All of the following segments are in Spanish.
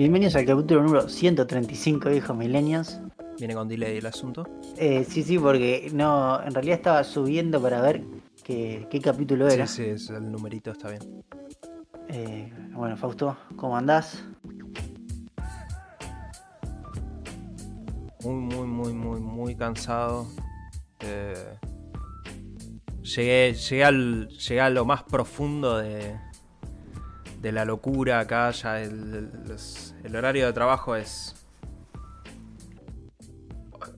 Bienvenidos al capítulo número 135 Hijos Millennials. Viene con delay el asunto. Eh, sí, sí, porque no, en realidad estaba subiendo para ver qué, qué capítulo era. Sí, sí, es- el numerito está bien. Eh, bueno, Fausto, ¿cómo andás? Muy, muy, muy, muy, muy cansado. Eh, llegué, llegué, al, llegué a lo más profundo de, de la locura acá. Ya el, el- horario de trabajo es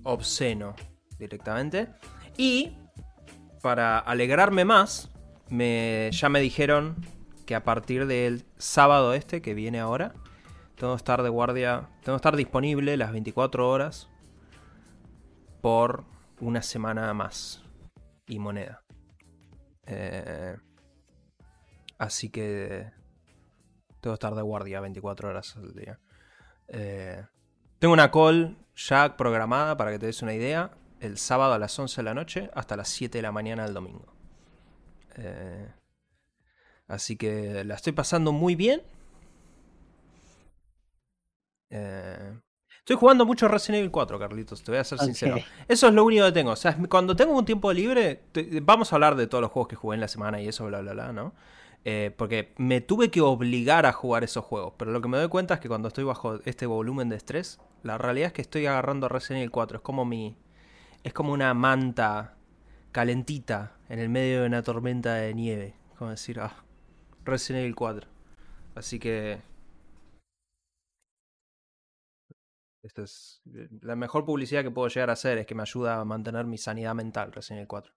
obsceno directamente. Y para alegrarme más, me, ya me dijeron que a partir del sábado este, que viene ahora, tengo que estar de guardia, tengo que estar disponible las 24 horas por una semana más y moneda. Eh, así que tengo que estar de guardia 24 horas al día. Eh, tengo una call ya programada para que te des una idea. El sábado a las 11 de la noche hasta las 7 de la mañana del domingo. Eh, así que la estoy pasando muy bien. Eh, estoy jugando mucho Resident Evil 4, Carlitos, te voy a ser sincero. Eso es lo único que tengo. O sea, cuando tengo un tiempo libre, te- vamos a hablar de todos los juegos que jugué en la semana y eso, bla, bla, bla, ¿no? Eh, porque me tuve que obligar a jugar esos juegos. Pero lo que me doy cuenta es que cuando estoy bajo este volumen de estrés, la realidad es que estoy agarrando Resident Evil 4. Es como mi. Es como una manta calentita en el medio de una tormenta de nieve. Como decir, ah, Resident Evil 4. Así que. Esta es eh, la mejor publicidad que puedo llegar a hacer, es que me ayuda a mantener mi sanidad mental, Resident Evil 4.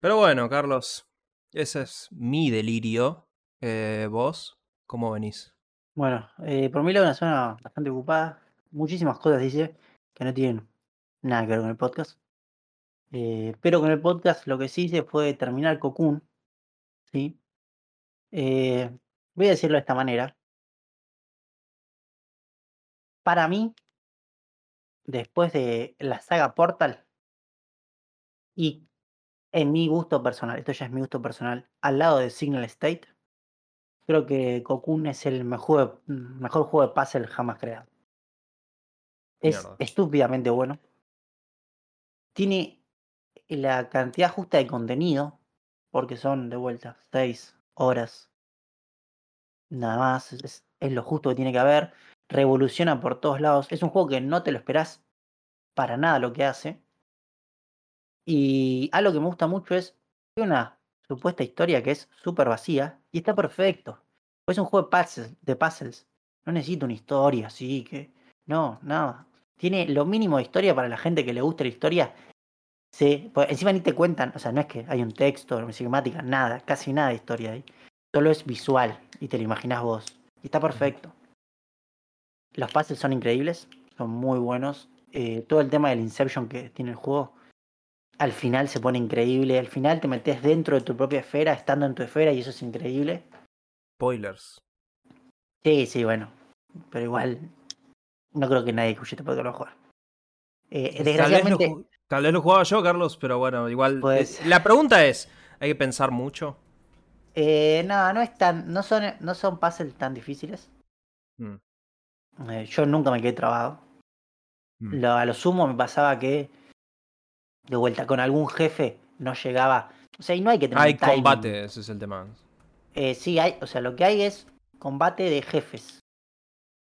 Pero bueno, Carlos, ese es mi delirio. Eh, ¿Vos cómo venís? Bueno, eh, por mí la una semana bastante ocupada. Muchísimas cosas dice que no tienen nada que ver con el podcast. Eh, pero con el podcast lo que sí hice fue terminar Cocoon. ¿sí? Eh, voy a decirlo de esta manera. Para mí, después de la saga Portal, y en mi gusto personal, esto ya es mi gusto personal, al lado de Signal State, creo que Cocoon es el mejor, mejor juego de puzzle jamás creado. Es Mierda. estúpidamente bueno. Tiene la cantidad justa de contenido, porque son de vuelta 6 horas. Nada más, es, es lo justo que tiene que haber. Revoluciona por todos lados. Es un juego que no te lo esperás para nada lo que hace. Y algo que me gusta mucho es tiene una supuesta historia que es súper vacía y está perfecto. Es un juego de puzzles, de puzzles. No necesita una historia así que. No, nada. Tiene lo mínimo de historia para la gente que le gusta la historia. Sí, pues encima ni te cuentan, o sea, no es que hay un texto, una cinemática, nada, casi nada de historia ahí. Solo es visual y te lo imaginas vos. Y está perfecto. Los puzzles son increíbles, son muy buenos. Eh, todo el tema del Inception que tiene el juego, al final se pone increíble. Al final te metes dentro de tu propia esfera, estando en tu esfera, y eso es increíble. Spoilers. Sí, sí, bueno. Pero igual, no creo que nadie escuche este podcast lo jugar. Eh, Tal vez, lo, desgraciadamente, tal vez lo jugaba yo, Carlos, pero bueno, igual. Pues- eh, La pregunta es: ¿hay que pensar mucho? eh, no, no es tan, no son, no son puzzles tan difíciles. Mm, Eh, yo nunca me quedé trabado. mm. Lo- a lo sumo me pasaba que de vuelta con algún jefe no llegaba. O sea, y no hay que tener Hay timing. combate, ese es el tema. Eh, sí, hay, o sea, lo que hay es combate de jefes.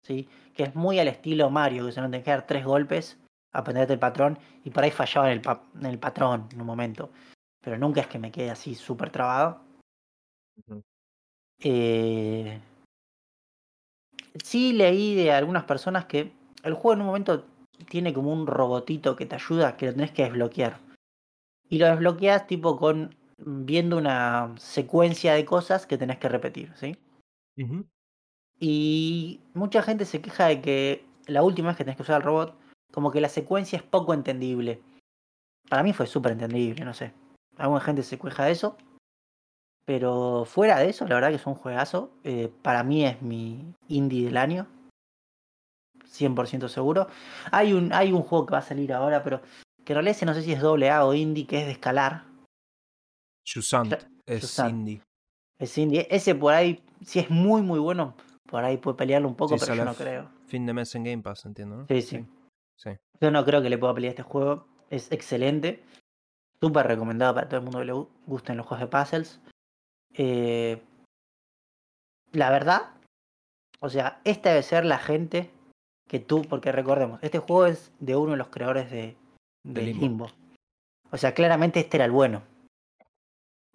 ¿Sí? Que es muy al estilo Mario, que se no te que dar tres golpes, aprenderte el patrón, y por ahí fallaba en el, pa- en el patrón en un momento. Pero nunca es que me quede así súper trabado. Eh, sí leí de algunas personas que el juego en un momento tiene como un robotito que te ayuda, que lo tenés que desbloquear. Y lo desbloqueas tipo con viendo una secuencia de cosas que tenés que repetir, ¿sí? Y mucha gente se queja de que la última vez que tenés que usar el robot, como que la secuencia es poco entendible. Para mí fue súper entendible, no sé. Alguna gente se queja de eso. Pero fuera de eso, la verdad que es un juegazo. Eh, para mí es mi indie del año. 100% seguro. Hay un, hay un juego que va a salir ahora, pero que en realidad ese no sé si es doble A o indie, que es de escalar. Cla- es indie. Es indie. Ese por ahí, si es muy muy bueno, por ahí puede pelearlo un poco, Sí, pero yo no creo. Fin de mes en Game Pass, entiendo, ¿no? Sí, sí. Sí. Yo no creo que le pueda pelear este juego. Es excelente. Súper recomendado para todo el mundo que le gu- gusten los juegos de puzzles. Eh, la verdad, o sea, esta debe ser la gente que tú, porque recordemos, este juego es de uno de los creadores de, de De Limbo. Limbo. O sea, claramente este era el bueno.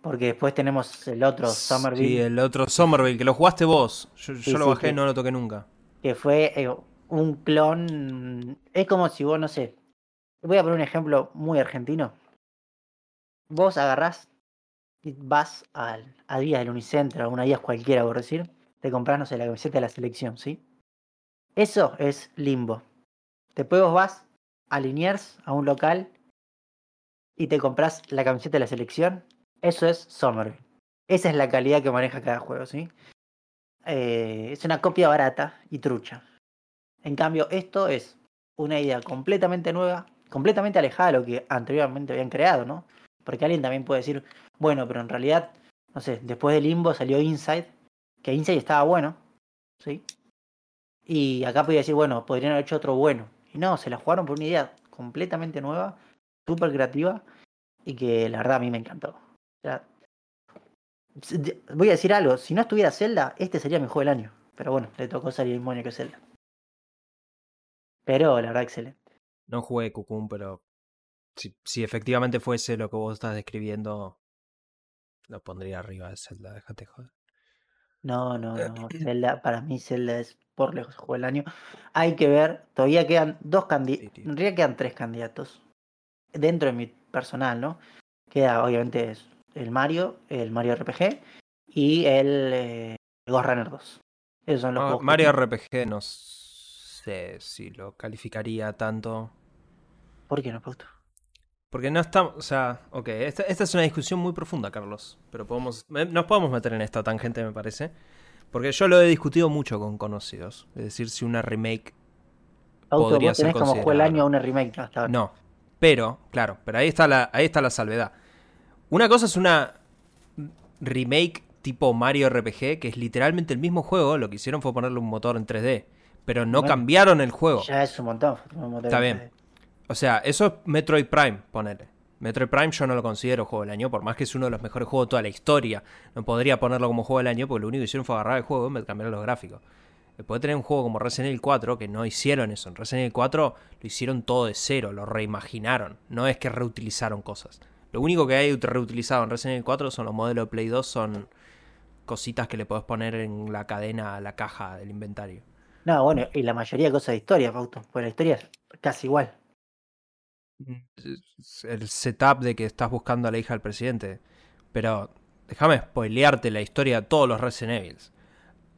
Porque después tenemos el otro, Somerville, Sí, el otro Somerville, que lo jugaste vos. Yo, lo sí, bajé y que- no lo toqué nunca. que fue eh, un clon. Es como si vos, no sé. Voy a poner un ejemplo muy argentino. Vos agarrás y vas al, a días del Unicenter, a una días cualquiera, por decir, te compras, no sé, la camiseta de la selección, ¿sí? Eso es limbo. Después vos vas a Liniers, a un local, y te compras la camiseta de la selección. Eso es Somerville. Esa es la calidad que maneja cada juego, ¿sí? Eh, es una copia barata y trucha. En cambio, esto es una idea completamente nueva, completamente alejada de lo que anteriormente habían creado, ¿no? Porque alguien también puede decir, bueno, pero en realidad, no sé, después de Limbo salió Inside, que Inside estaba bueno, ¿sí? Y acá podía decir, bueno, podrían haber hecho otro bueno. Y no, se la jugaron por una idea completamente nueva, súper creativa, y que la verdad a mí me encantó. Voy a decir algo, si no estuviera Zelda, este sería mi juego del año. Pero bueno, le tocó salir el mismo que Zelda. Pero la verdad, excelente. No jugué Cocoon, pero si, si efectivamente fuese lo que vos estás describiendo, lo pondría arriba de Zelda, déjate joder. No, no, no. Zelda, para mí Zelda es por lejos el juego del año. Hay que ver, todavía quedan dos Sí, candidatos. En realidad quedan tres candidatos. Dentro de mi personal, ¿no? Queda obviamente el Mario, el Mario RPG y el, eh, Ghost Runner 2. Esos son los Ah, juegos que Mario. RPG no sé si lo calificaría tanto. ¿Por qué no, Pauto? Porque no estamos, o sea, ok, esta, esta es una discusión muy profunda, Carlos, pero podemos, eh, nos podemos meter en esta tangente, me parece, porque yo lo he discutido mucho con conocidos, es decir, si una remake, Pauto, Podría vos ser tenés como del considerado. año a una remake, ¿no? Hasta ahora. no, pero, claro, pero ahí está la, ahí está la salvedad. Una cosa es una remake tipo Mario RPG, que es literalmente el mismo juego, lo que hicieron fue ponerle un motor en 3D, pero no Bueno, cambiaron el juego. Ya es un montón. un Está de- bien. O sea, eso es Metroid Prime, ponele. Metroid Prime yo no lo considero juego del año, por más que es uno de los mejores juegos de toda la historia. No podría ponerlo como juego del año porque lo único que hicieron fue agarrar el juego y me cambiaron los gráficos. Después de tener un juego como Resident Evil 4, que no hicieron eso. En Resident Evil 4 lo hicieron todo de cero, lo reimaginaron. No es que reutilizaron cosas. Lo único que hay reutilizado en Resident Evil 4 son los modelos de Play 2, son cositas que le podés poner en la cadena a la caja del inventario. No, bueno, y la mayoría de cosas de historia, Pauto. Pues la historia es casi igual. El setup de que estás buscando a la hija del presidente. Pero déjame spoilearte la historia de todos los Resident Evil.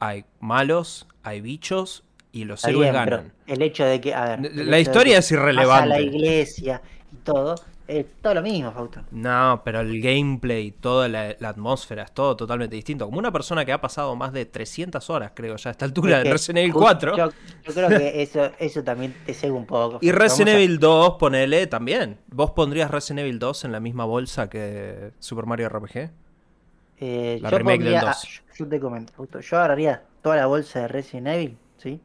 Hay malos, hay bichos y los Está héroes bien, ganan. el hecho de que, a ver, La historia es vas a la irrelevante. iglesia y todo, es todo lo mismo, Fausto. No, pero el gameplay, toda la, la atmósfera, es todo totalmente distinto. Como una persona que ha pasado más de 300 horas, creo, ya a esta altura Es de Resident Evil ju- 4. Yo, yo creo que eso, eso también te cega un poco. Y. Resident Vamos a- Evil 2, ponele también. ¿Vos pondrías Resident Evil 2 en la misma bolsa que Super Mario RPG? eh, la yo remake del pondría- 2. ah, yo- te comento, Fausto, yo agarraría toda la bolsa de Resident Evil, ¿sí?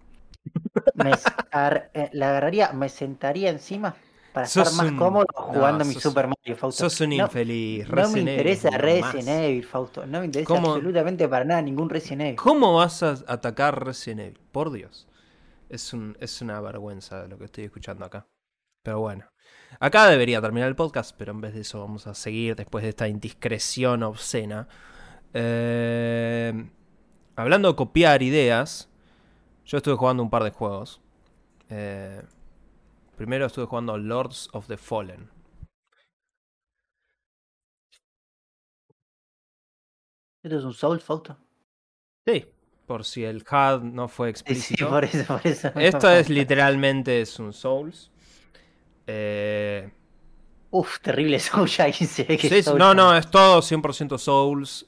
Me s- agar- eh, la agarraría, me sentaría encima para estar más un- cómodo no, jugando mi sos- Super Mario, Fausto. Sos un No- infeliz. No me Resident Evil, interesa no Resident. Evil, Fausto. No me interesa ¿Cómo? absolutamente para nada ningún Resident Evil. ¿Cómo vas a atacar Resident Evil? Por Dios. Es, un, es una vergüenza lo que estoy escuchando acá. Pero bueno. Acá debería terminar el podcast, pero en vez de eso vamos a seguir después de esta indiscreción obscena. Eh, hablando de copiar ideas, yo estuve jugando un par de juegos. Eh, primero estuve jugando Lords of the Fallen. Esto es un Soul, Fausto. Sí, por si el HUD no fue Sí, sí, explícito. por eso, por eso. Esto es literalmente es un Souls. Eh, Uf, terrible Soul ya que sí, Soul no, ya. no, es todo 100% Souls.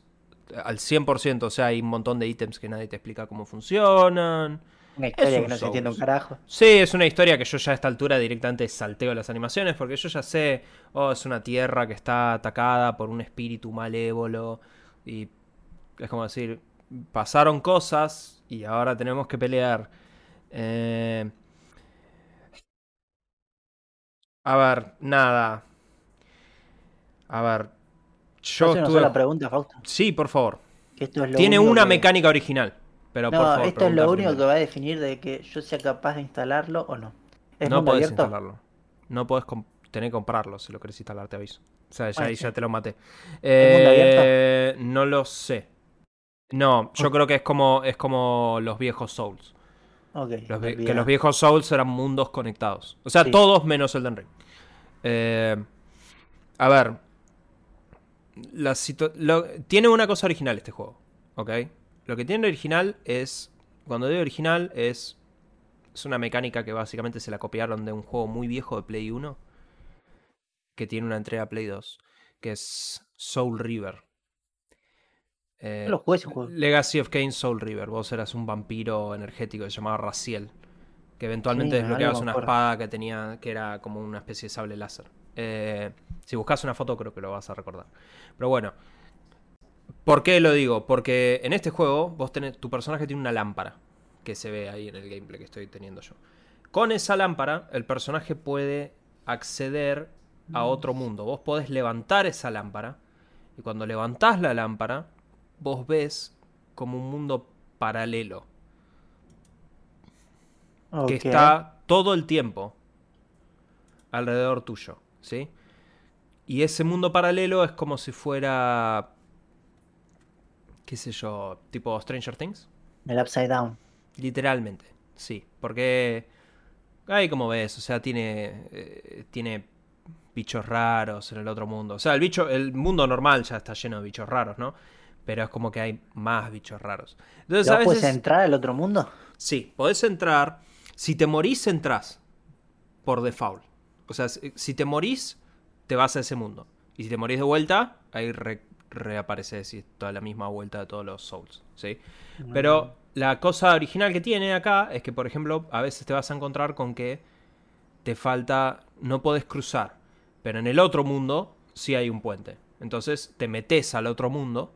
Al 100%, o sea, hay un montón de ítems que nadie te explica cómo funcionan. Una historia un que no se entiende un carajo. Sí, es una historia que yo ya a esta altura directamente salteo las animaciones porque yo ya sé, oh, es una tierra que está atacada por un espíritu malévolo y es como decir, pasaron cosas y ahora tenemos que pelear. Eh, a ver, nada. A ver. Yo ¿Puedo hacer una estuve- sola pregunta, Fausto? Sí, por favor. Esto es lo Tiene una que- mecánica original. Pero No, por favor, esto es lo único que va a definir de que yo sea capaz de instalarlo o no. ¿Es No podés abierto? instalarlo. No podés tener que comprarlo si lo querés instalar, te aviso. O sea, ya, Bueno, ahí sí. ya te lo maté. mundo Eh, no lo sé. No, yo creo que es como, es como los viejos Souls. Los vi- que los viejos Souls eran mundos conectados. O sea, Sí. todos menos Elden Ring. Eh, a ver. La lo- tiene una cosa original este juego. ¿Ok? Lo que tiene original es. Cuando digo original, es. Es una mecánica que básicamente se la copiaron de un juego muy viejo de Play 1. Que tiene una entrega Play 2. Que es Soul River. Eh, No lo jugué ese juego. Legacy of Kain Soul River. Vos eras un vampiro energético que se llamaba Raziel. Que eventualmente Sí, desbloqueabas una espada que tenía. que era como una especie de sable láser. Eh, si buscas una foto, creo que lo vas a recordar. Pero bueno. ¿Por qué lo digo? Porque en este juego, vos tenés. Tu personaje tiene una lámpara. Que se ve ahí en el gameplay que estoy teniendo yo. Con esa lámpara, el personaje puede acceder a otro mundo. Vos podés levantar esa lámpara. Y cuando levantás la lámpara, vos ves como un mundo paralelo. Que está todo el tiempo alrededor tuyo. ¿Sí? Y ese mundo paralelo es como si fuera. Qué sé yo, tipo Stranger Things. El Upside Down. Literalmente, sí. Porque ahí como ves, o sea, tiene, eh, tiene bichos raros en el otro mundo. O sea, el bicho, el mundo normal ya está lleno de bichos raros, ¿no? Pero es como que hay más bichos raros. Entonces, a ¿Vos puedes entrar al otro mundo? sí, podés entrar. Si te morís, entras. Por default. O sea, si si te morís, te vas a ese mundo. Y si te morís de vuelta, ahí re- reapareces y es toda la misma vuelta de todos los souls, ¿sí? Pero la cosa original que tiene acá es que, por ejemplo, a veces te vas a encontrar con que te falta, no podés cruzar, pero en el otro mundo sí hay un puente. Entonces te metes al otro mundo,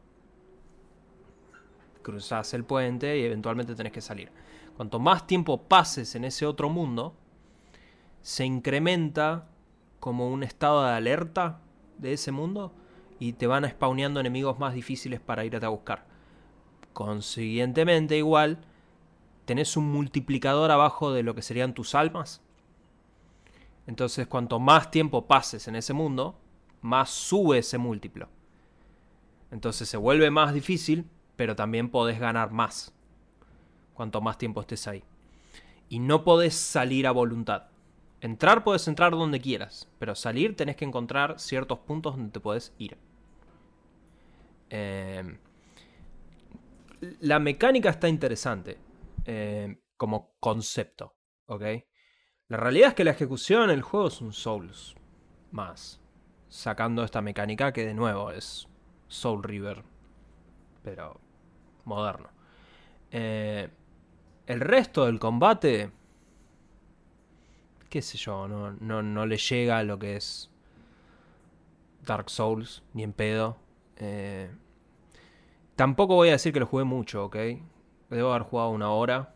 cruzas el puente y eventualmente tenés que salir. Cuanto más tiempo pases en ese otro mundo, se incrementa como un estado de alerta de ese mundo y te van spawneando enemigos más difíciles para irte a buscar. Consiguientemente, igual, tenés un multiplicador abajo de lo que serían tus almas. Entonces, cuanto más tiempo pases en ese mundo, más sube ese múltiplo. Entonces se vuelve más difícil, pero también podés ganar más. Cuanto más tiempo estés ahí. Y no podés salir a voluntad. Entrar puedes entrar donde quieras, pero salir tenés que encontrar ciertos puntos donde te podés ir. Eh, la mecánica está interesante eh, como concepto, ¿ok? La realidad es que la ejecución del juego es un Souls más, sacando esta mecánica que de nuevo es Soul River, pero moderno. Eh, el resto del combate, qué sé yo, no, no, no le llega a lo que es Dark Souls, ni en pedo. Eh, tampoco voy a decir que lo jugué mucho, ¿ok? Debo haber jugado una hora.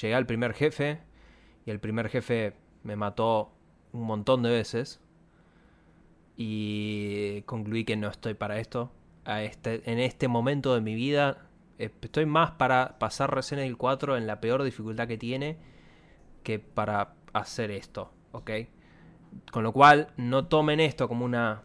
Llegué al primer jefe y el primer jefe me mató un montón de veces. Y concluí que no estoy para esto. A este, en este momento de mi vida eh, estoy más para pasar Resident Evil 4 en la peor dificultad que tiene que para hacer esto, ¿ok? Con lo cual, no tomen esto como una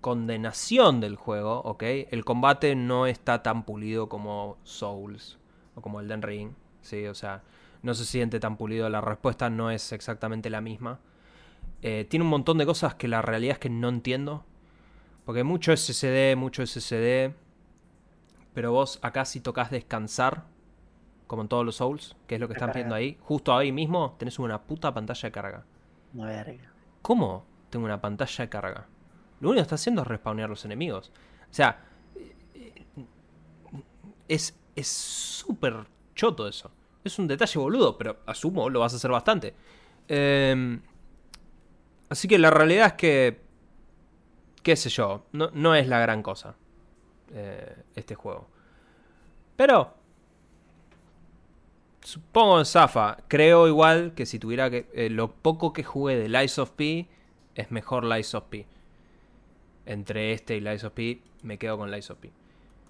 condenación del juego, ¿ok? El combate no está tan pulido como Souls o como Elden Ring, ¿sí? O sea, no se siente tan pulido, la respuesta no es exactamente la misma. Eh, tiene un montón de cosas que la realidad es que no entiendo. Porque mucho SSD, mucho SSD. Pero vos acá si tocas descansar, como en todos los Souls, que es lo que están viendo ahí, justo ahí mismo tenés una puta pantalla de carga. Verga. ¿Cómo tengo una pantalla de carga? Lo único que está haciendo es respawnear los enemigos. O sea, eh, es súper choto eso. Es un detalle boludo, pero asumo lo vas a hacer bastante. Eh, así que la realidad es que, qué sé yo, no, no es la gran cosa eh, este juego. Pero supongo Zafa. Creo igual que si tuviera que. eh, lo poco que jugué de Lies of P es mejor Lies of P. Entre este y Lies of P, me quedo con Lies of P.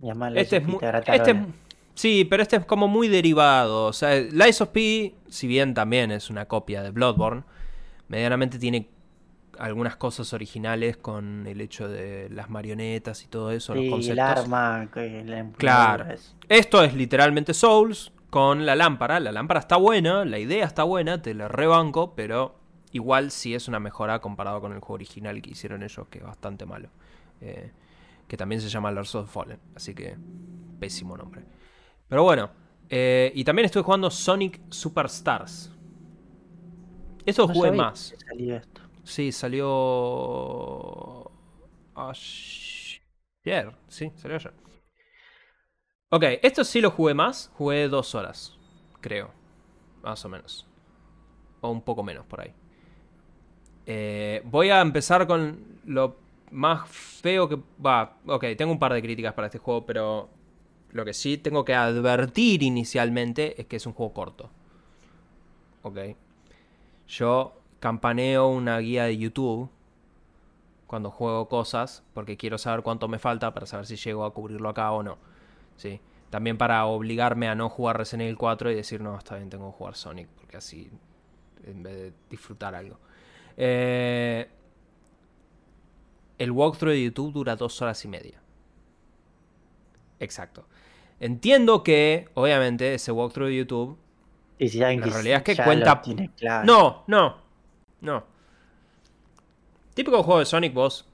Y además Este es of P muy. Este es- sí, pero este es como muy derivado. O sea, Lies of P, si bien también es una copia de Bloodborne, medianamente tiene algunas cosas originales con el hecho de las marionetas y todo eso, los Sí, el conceptos. arma, que la empuñadura Claro. es- Esto es literalmente Souls con la lámpara. La lámpara está buena, la idea está buena, te la rebanco, pero igual sí es una mejora comparado con el juego original que hicieron ellos, que es bastante malo. Eh, que también se llama Lords of the Fallen, así que pésimo nombre. Pero bueno, eh, y también estoy jugando Sonic Superstars. Eso No jugué más. que salió esto. Sí, salió. Ayer. Sí, salió ayer. Ok, esto sí lo jugué más. Jugué dos horas, creo. Más o menos. O un poco menos por ahí. Eh, voy a empezar con lo más feo que. Va, ok, tengo un par de críticas para este juego, pero. Lo que sí tengo que advertir inicialmente es que es un juego corto. Ok. Yo campaneo una guía de YouTube cuando juego cosas porque quiero saber cuánto me falta para saber si llego a cubrirlo acá o no. ¿sí? También para obligarme a no jugar Resident Evil 4 y decir, no, está bien, tengo que jugar Sonic porque así, en vez de disfrutar algo. Eh, el walkthrough de YouTube dura dos horas y media. Exacto. Entiendo que, obviamente, ese walkthrough de YouTube Y si La realidad es que cuenta- claro. No, no. No. Típico juego de Sonic, vos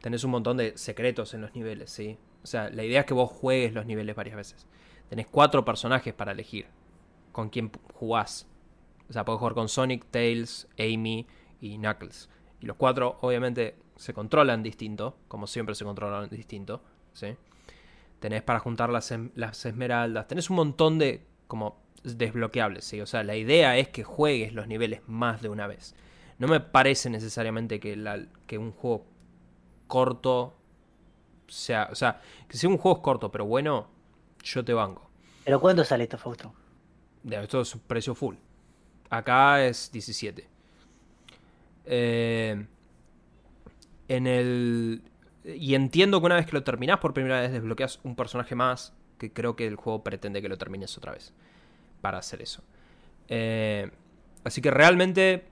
tenés un montón de secretos en los niveles, ¿sí? O sea, la idea es que vos juegues los niveles varias veces. Tenés cuatro personajes para elegir con quién jugás. O sea, podés jugar con Sonic, Tails, Amy y Knuckles. Y los cuatro, obviamente, se controlan distinto, como siempre se controlan distinto, ¿sí? Tenés para juntar las, las esmeraldas. Tenés un montón de como desbloqueables, ¿sí? O sea, la idea es que juegues los niveles más de una vez. No me parece necesariamente que, la- que un juego corto sea... O sea, que si un juego es corto pero bueno, yo te banco. ¿Pero cuánto sale esto, Fausto? De esto es precio full. Acá es 17. Eh, en el. Y entiendo que una vez que lo terminás por primera vez desbloqueas un personaje más. Que creo que el juego pretende que lo termines otra vez. Para hacer eso. Eh, así que realmente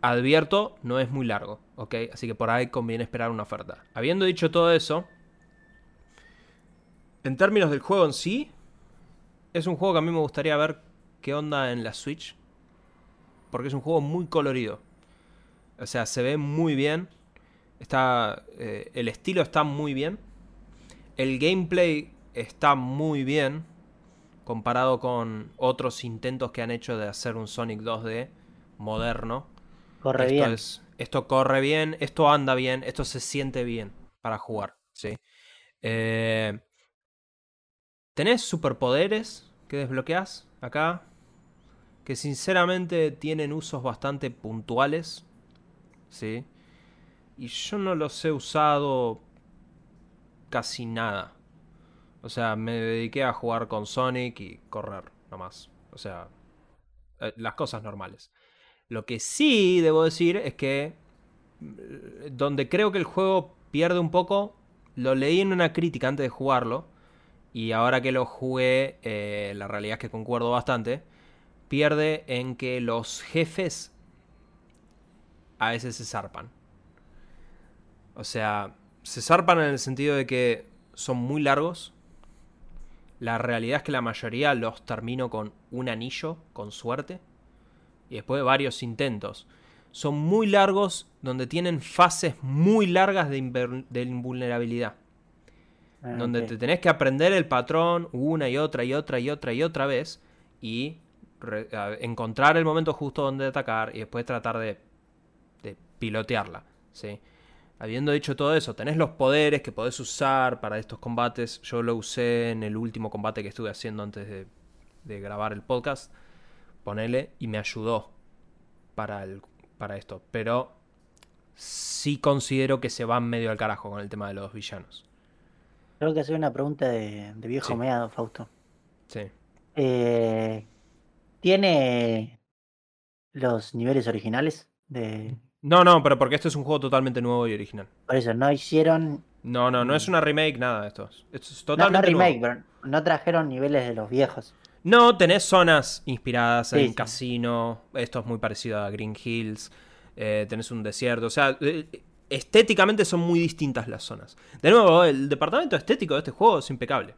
advierto, no es muy largo. ¿Ok? Así que por ahí conviene esperar una oferta. Habiendo dicho todo eso. En términos del juego en sí. Es un juego que a mí me gustaría ver qué onda en la Switch. Porque es un juego muy colorido. O sea, se ve muy bien. Está. eh, el estilo está muy bien. El gameplay está muy bien. Comparado con otros intentos que han hecho de hacer un Sonic 2D moderno. Corre esto bien. es- esto corre bien, esto anda bien, esto se siente bien para jugar. ¿sí? Eh, Tenés superpoderes que desbloqueás acá. Que sinceramente tienen usos bastante puntuales. ¿Sí? Y yo no los he usado casi nada. O sea, me dediqué a jugar con Sonic y correr nomás. O sea, eh, las cosas normales. Lo que sí debo decir es que eh, donde creo que el juego pierde un poco, lo leí en una crítica antes de jugarlo. Y ahora que lo jugué, eh, la realidad es que concuerdo bastante. Pierde en que los jefes a veces se zarpan. O sea, se zarpan en el sentido de que son muy largos. La realidad es que la mayoría los termino con un anillo, con suerte. Y después de varios intentos. Son muy largos, donde tienen fases muy largas de, invulnerabilidad. Ah, Donde te tenés que aprender el patrón una y otra y otra y otra y otra vez. Y encontrar el momento justo donde atacar y después tratar de pilotearla. ¿sí? Habiendo dicho todo eso, tenés los poderes que podés usar para estos combates. Yo lo usé en el último combate que estuve haciendo antes de, de grabar el podcast. Ponele y me ayudó para, el, para esto. Pero sí considero que se van medio al carajo con el tema de los villanos. Creo que hacer una pregunta de, de viejo Sí. meado, Fausto. Sí. Eh, ¿Tiene los niveles originales? De... No, no, pero porque este es un juego totalmente nuevo y original. Por eso, no hicieron. No, no, no es una remake, nada de esto. Esto es No, no totalmente remake, nuevo. pero no trajeron niveles de los viejos. No, tenés zonas inspiradas en sí. casino. Esto es muy parecido a Green Hills. eh, tenés un desierto. O sea, eh, estéticamente son muy distintas las zonas. De nuevo, el departamento estético de este juego es impecable.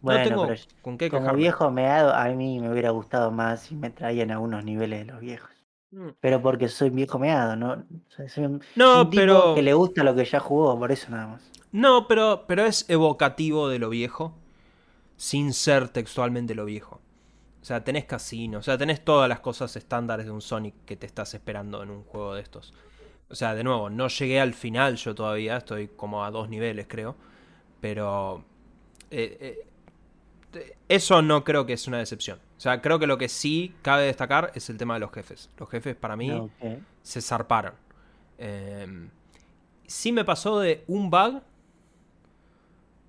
Bueno, no tengo pero con qué como viejo meado, a mí me hubiera gustado más si me traían algunos niveles de los viejos. Mm. Pero porque soy viejo meado, ¿no? Soy un, No, un tipo pero- que le gusta lo que ya jugó, por eso nada más. No, pero, pero es evocativo de lo viejo. Sin ser textualmente lo viejo. O sea, tenés casino. O sea, tenés todas las cosas estándares de un Sonic que te estás esperando en un juego de estos. O sea, de nuevo, no llegué al final yo todavía. Estoy como a dos niveles, creo. Pero... eh, eh, eso no creo que es una decepción. O sea, creo que lo que sí cabe destacar es el tema de los jefes. Los jefes para mí ok. se zarparon. Eh, sí me pasó de un bug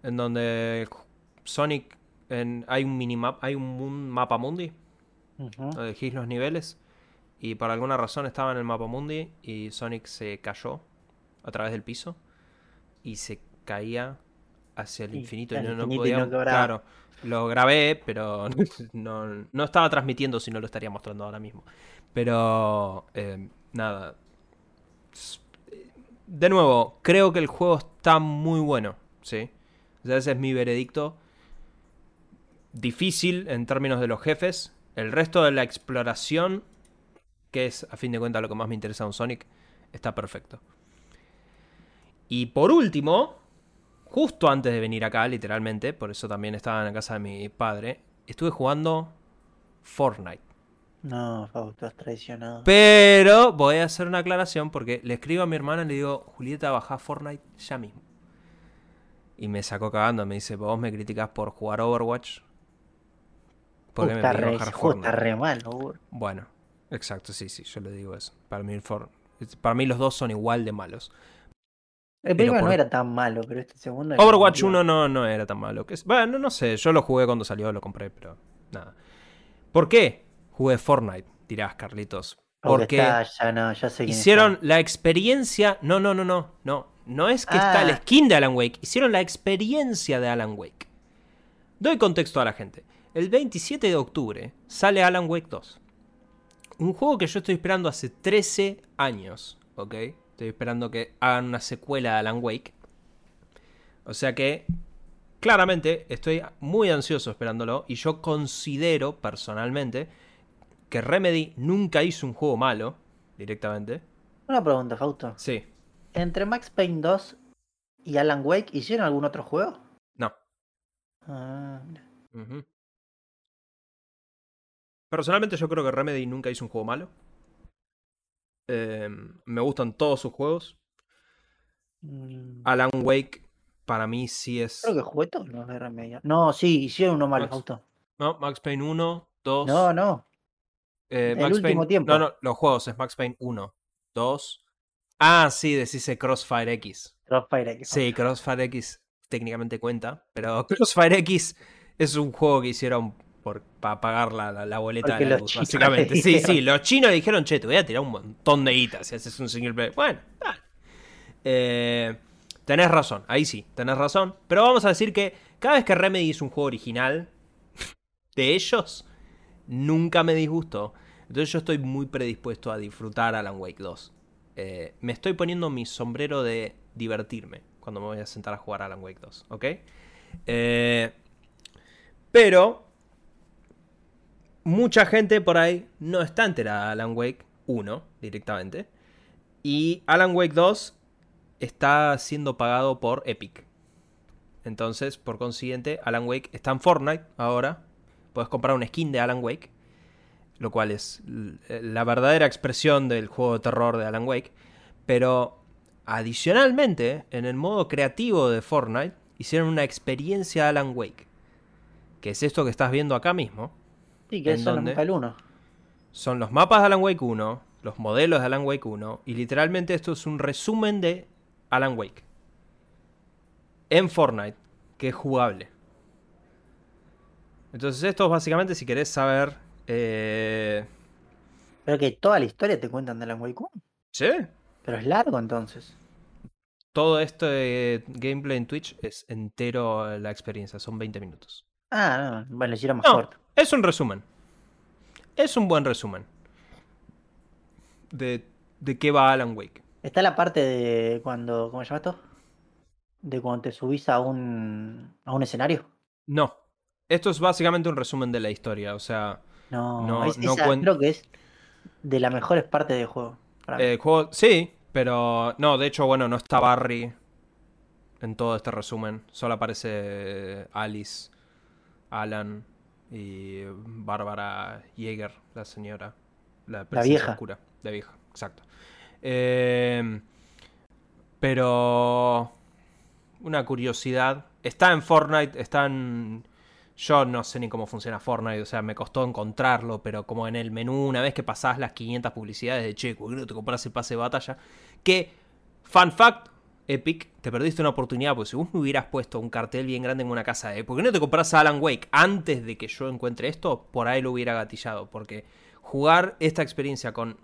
en donde Sonic en- hay un minimap, hay un, mapa mundi donde elegís los niveles y por alguna razón estaba en el mapa mundi y Sonic se cayó a través del piso y se caía hacia el Y infinito y al no, no infinito y podía no cobraba. claro lo grabé pero no, no estaba transmitiendo si no lo estaría mostrando ahora mismo pero eh, nada de nuevo creo que el juego está muy bueno sí ese es mi veredicto difícil en términos de los jefes. El resto de la exploración, que es a fin de cuentas lo que más me interesa de un Sonic, está perfecto. Y por último, justo antes de venir acá, literalmente, por eso también estaba en la casa de mi padre, estuve jugando Fortnite. No, Fausto, has traicionado. Pero voy a hacer una aclaración porque le escribo a mi hermana y le digo, Julieta, baja Fortnite ya mismo. Y me sacó cagando, me dice, vos me criticás por jugar Overwatch. ¿Por qué Uh, me re, bajar Fortnite? está re mal. Bueno, exacto, sí, sí, yo le digo eso. Para mí, For- para mí los dos son igual de malos. El primero por- no era tan malo, pero este segundo. Overwatch era- 1 no, no era tan malo. Bueno, no sé, yo lo jugué cuando salió, lo compré, pero nada. ¿Por qué jugué Fortnite? Dirás, Carlitos. Porque Porque está, ya no, ya sé quién hicieron está. la experiencia... No, no, no, no, no. No es que está el Ah. skin de Alan Wake. Hicieron la experiencia de Alan Wake. Doy contexto a la gente. El 27 de octubre sale Alan Wake 2. Un juego que yo estoy esperando hace 13 años, ¿ok? Estoy esperando que hagan una secuela de Alan Wake. O sea que, claramente, estoy muy ansioso esperándolo. Y yo considero, personalmente, que Remedy nunca hizo un juego malo, directamente. Una pregunta, Fausto. Sí, ¿Entre Max Payne 2 y Alan Wake hicieron algún otro juego? no. Ah, mira. Personalmente yo creo que Remedy nunca hizo un juego malo. Eh, me gustan todos sus juegos. Mm, Alan Wake para mí sí es... Creo que jugué todos los de. No, sí, hicieron uno malo, Max- Fausto. No, Max Payne 1, 2... No, no. eh, el Max último Payne- tiempo. No, no, los juegos es Max Payne 1, 2... Ah, sí, decís el Crossfire X. Crossfire X. Sí, Crossfire X técnicamente cuenta, pero Crossfire X es un juego que hicieron por, para pagar la, la- la boleta Porque de la luz, básicamente. Sí, dijeron. sí, los chinos dijeron, che, te voy a tirar un montón de guitas si haces un single player. Bueno, dale. Eh, tenés razón, ahí sí, tenés razón. Pero vamos a decir que cada vez que Remedy hizo un juego original de ellos, nunca me disgustó. Entonces yo estoy muy predispuesto a disfrutar Alan Wake 2. Eh, me estoy poniendo mi sombrero de divertirme cuando me voy a sentar a jugar Alan Wake 2, ¿ok? Eh, pero mucha gente por ahí no está enterada de Alan Wake 1 directamente. Y Alan Wake 2 está siendo pagado por Epic. Entonces, por consiguiente, Alan Wake está en Fortnite ahora. Puedes comprar un skin de Alan Wake. Lo cual es la verdadera expresión del juego de terror de Alan Wake. Pero adicionalmente, en el modo creativo de Fortnite, hicieron una experiencia Alan Wake. Que es esto que estás viendo acá mismo. Sí, que ¿En eso dónde? no el 1. Son los mapas de Alan Wake 1, los modelos de Alan Wake 1, y literalmente esto es un resumen de Alan Wake. En Fortnite, que es jugable. Entonces esto es básicamente si querés saber... eh, Pero que toda la historia te cuentan de Alan Wake 1. ¿Sí? Pero es largo entonces. Todo este gameplay en Twitch es entero la experiencia, son 20 minutos. Ah, no, bueno, le hicieron más No, corto. Es un resumen. Es un buen resumen. De, de qué va Alan Wake. Está la parte de cuando, ¿cómo se llama esto? De cuando te subís a un, a un escenario. No. Esto es básicamente un resumen de la historia. O sea, No, No, es- no esa cuen- creo que es de las mejores partes del juego. el juego. Sí, pero. No, de hecho, bueno, no está Barry en todo este resumen. Solo aparece Alice, Alan y Bárbara Yeager, la señora. La, presencia vieja. oscura. La vieja, exacto. Eh, pero. Una curiosidad. Está en Fortnite, está en. Yo no sé ni cómo funciona Fortnite, o sea, me costó encontrarlo, pero como en el menú, una vez que pasás las 500 publicidades de che, ¿por qué no te compras el pase de batalla? Que, fun fact, Epic, te perdiste una oportunidad, porque si vos me hubieras puesto un cartel bien grande en una casa de, ¿por qué no te compras a Alan Wake antes de que yo encuentre esto? Por ahí lo hubiera gatillado, porque jugar esta experiencia con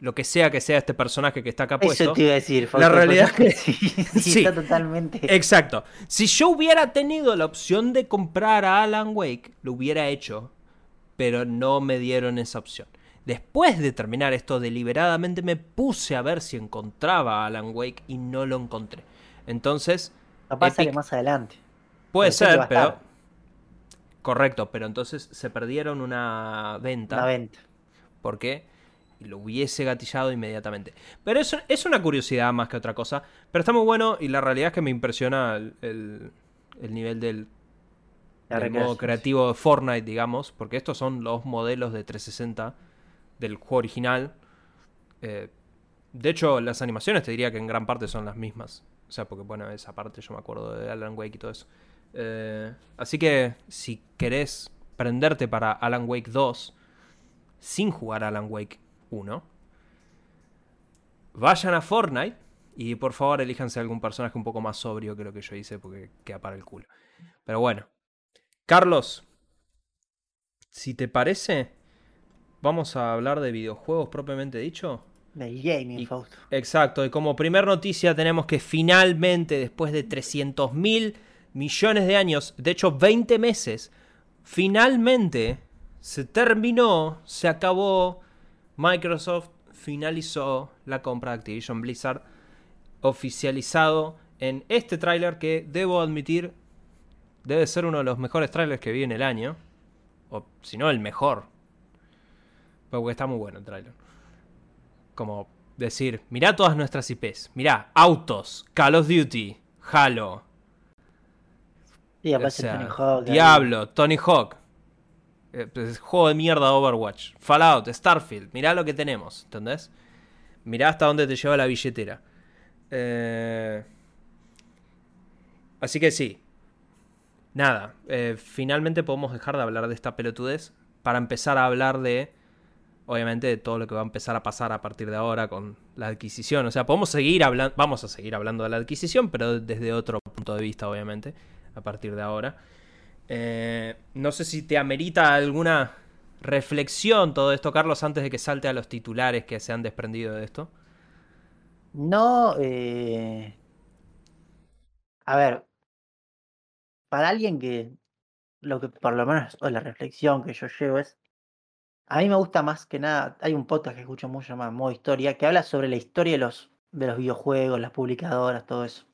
lo que sea que sea este personaje que está acá puesto. Eso te iba a decir. la Fausto, realidad porque es que- sí, sí, sí. está totalmente. Exacto. Si yo hubiera tenido la opción de comprar a Alan Wake, lo hubiera hecho, pero no me dieron esa opción. Después de terminar esto deliberadamente me puse a ver si encontraba a Alan Wake y no lo encontré. Entonces, Capaz sale Epic- más adelante. puede ser, pero... Correcto, pero entonces se perdieron una venta. La venta. porque lo hubiese gatillado inmediatamente. Pero es, es una curiosidad más que otra cosa. Pero está muy bueno y la realidad es que me impresiona el, el- el nivel del, del modo creativo de Fortnite, digamos. Porque estos son los modelos de 360 del juego original. Eh, de hecho, las animaciones te diría que en gran parte son las mismas. O sea, porque bueno, esa parte yo me acuerdo de Alan Wake y todo eso. Eh, así que si querés prenderte para Alan Wake 2 sin jugar Alan Wake 1, vayan a Fortnite y por favor elíjanse algún personaje un poco más sobrio que lo que yo hice porque queda para el culo. Pero bueno. Carlos, si te parece, vamos a hablar de videojuegos propiamente dicho. Del gaming, Y- Fausto. Exacto, y como primer noticia tenemos que finalmente, después de 300 mil millones de años, de hecho 20 meses, finalmente se terminó, se acabó, Microsoft finalizó la compra de Activision Blizzard, oficializado en este tráiler que debo admitir debe ser uno de los mejores trailers que vi en el año, o si no el mejor, porque está muy bueno el tráiler como decir, mirá todas nuestras IPs, mirá, autos, Call of Duty, Halo, Sí, o aparece sea, Tony Hawk. ahí. Diablo, Tony Hawk, eh, pues, juego de mierda Overwatch, Fallout, Starfield, mirá lo que tenemos, ¿entendés? Mirá hasta dónde te lleva la billetera. Eh, Así que sí. Nada, eh, finalmente podemos dejar de hablar de esta pelotudez para empezar a hablar de obviamente de todo lo que va a empezar a pasar a partir de ahora con la adquisición. O sea, podemos seguir hablando, vamos a seguir hablando de la adquisición, pero desde otro punto de vista, obviamente, a partir de ahora. Eh, no sé si te amerita alguna reflexión todo esto, Carlos, antes de que salte a los titulares que se han desprendido de esto. No, eh... A ver, para alguien que lo que por lo menos o la reflexión que yo llevo es, a mí me gusta más que nada, hay un podcast que escucho mucho llamado Modo Historia, que habla sobre la historia de los, de los videojuegos, las publicadoras, todo eso.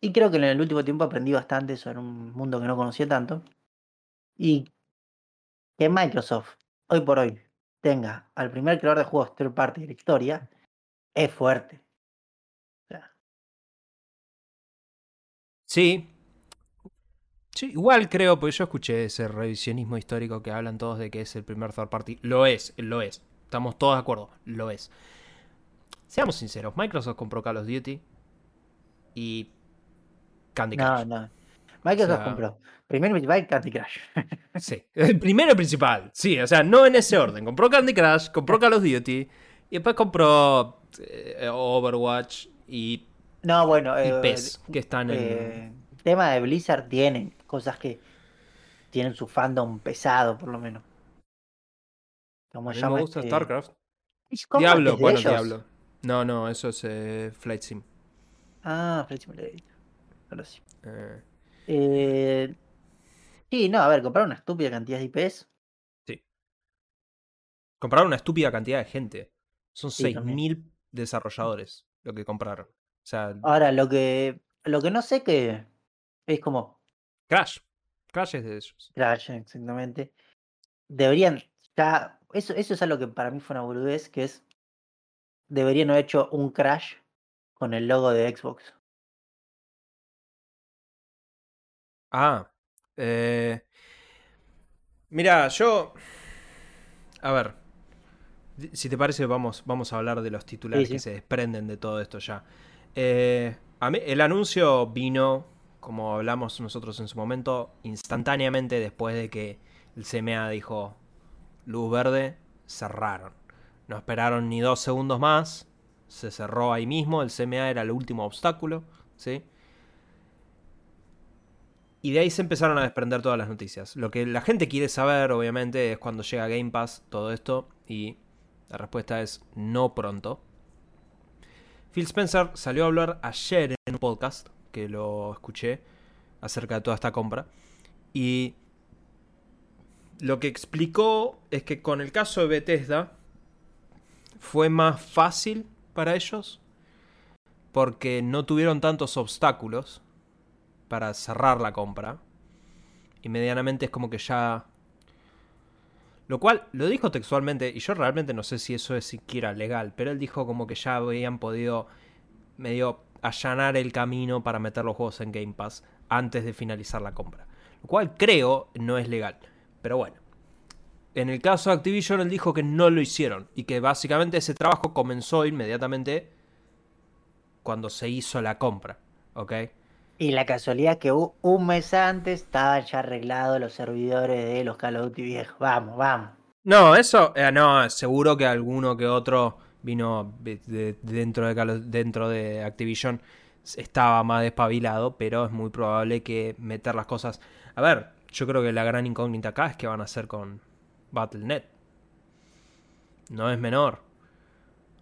Y creo que en el último tiempo aprendí bastante sobre un mundo que no conocía tanto. Y que Microsoft, hoy por hoy, tenga al primer creador de juegos third party de la historia, es fuerte. Sí. Sí, igual creo, porque yo escuché ese revisionismo histórico que hablan todos de que es el primer third party. Lo es, lo es. Estamos todos de acuerdo, lo es. Seamos sinceros, Microsoft compró Call of Duty y Candy no, Crush. no. Microsoft sea- compró. Primero principal Candy Crush. Sí, el primero y principal. Sí, o sea, no en ese orden. Compró Candy Crush, compró Call of Duty y después compró eh, Overwatch y, no, bueno, y eh, PES, que están en... eh, tema de Blizzard tiene cosas que tienen su fandom pesado, por lo menos. Como a mí me gusta este StarCraft. Diablo, bueno, Diablo. No, no, eso es eh, Flight Sim. Ah, Flight Simulator. Ahora sí. Eh. Eh, sí, no, a ver, comprar una estúpida cantidad de IPs. Sí. Comprar una estúpida cantidad de gente. Son 6.000 desarrolladores lo que compraron. O sea, Ahora, lo que, lo que no sé que es como... Crash. Crash es de ellos. Crash, exactamente. Deberían ya... Eso, eso es algo que para mí fue una boludez, que es... Deberían haber hecho un Crash con el logo de Xbox. Ah. Eh... Mira, yo... A ver. Si te parece, vamos, vamos a hablar de los titulares que se desprenden de todo esto ya. Eh, a mí, el anuncio vino, como hablamos nosotros en su momento, instantáneamente después de que el CMA dijo luz verde, cerraron. No esperaron ni dos segundos más, se cerró ahí mismo, el CMA era el último obstáculo, ¿sí? Y de ahí se empezaron a desprender todas las noticias. Lo que la gente quiere saber, obviamente, es cuando llega Game Pass, todo esto, y la respuesta es no pronto. Phil Spencer salió a hablar ayer en un podcast, que lo escuché, acerca de toda esta compra. Y lo que explicó es que con el caso de Bethesda fue más fácil para ellos porque no tuvieron tantos obstáculos para cerrar la compra. Y medianamente es como que ya... Lo cual lo dijo textualmente, y yo realmente no sé si eso es siquiera legal, pero él dijo como que ya habían podido medio allanar el camino para meter los juegos en Game Pass antes de finalizar la compra. Lo cual creo no es legal. Pero bueno. En el caso de Activision, él dijo que no lo hicieron. Y que básicamente ese trabajo comenzó inmediatamente cuando se hizo la compra. ¿Ok? Y la casualidad que un mes antes estaban ya arreglados los servidores de los Call of Duty viejos. Vamos, vamos. No, eso, eh, no, seguro que alguno que otro vino dentro, de, dentro de Activision estaba más despabilado, pero es muy probable que meter las cosas... A ver, yo creo que la gran incógnita acá es qué van a hacer con Battle.net. No es menor.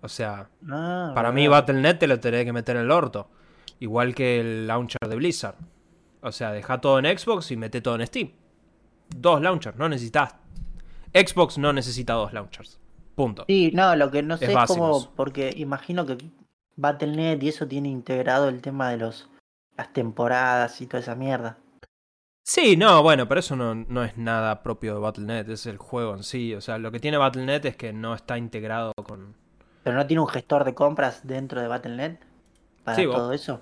O sea, ah, para mí Battle.net te lo tendré que meter en el orto. Igual que el launcher de Blizzard. O sea, deja todo en Xbox y mete todo en Steam. Dos launchers, no necesitas. Xbox no necesita dos launchers. Punto. Sí, no, lo que no sé es, cómo. Porque imagino que Battle.net y eso tiene integrado el tema de los las temporadas y toda esa mierda. Sí, no, bueno, pero eso no, no, es nada propio de Battle.net, es el juego en sí. O sea, lo que tiene Battle.net es que no está integrado con. ¿Pero no tiene un gestor de compras dentro de Battle.net? ¿Para todo eso?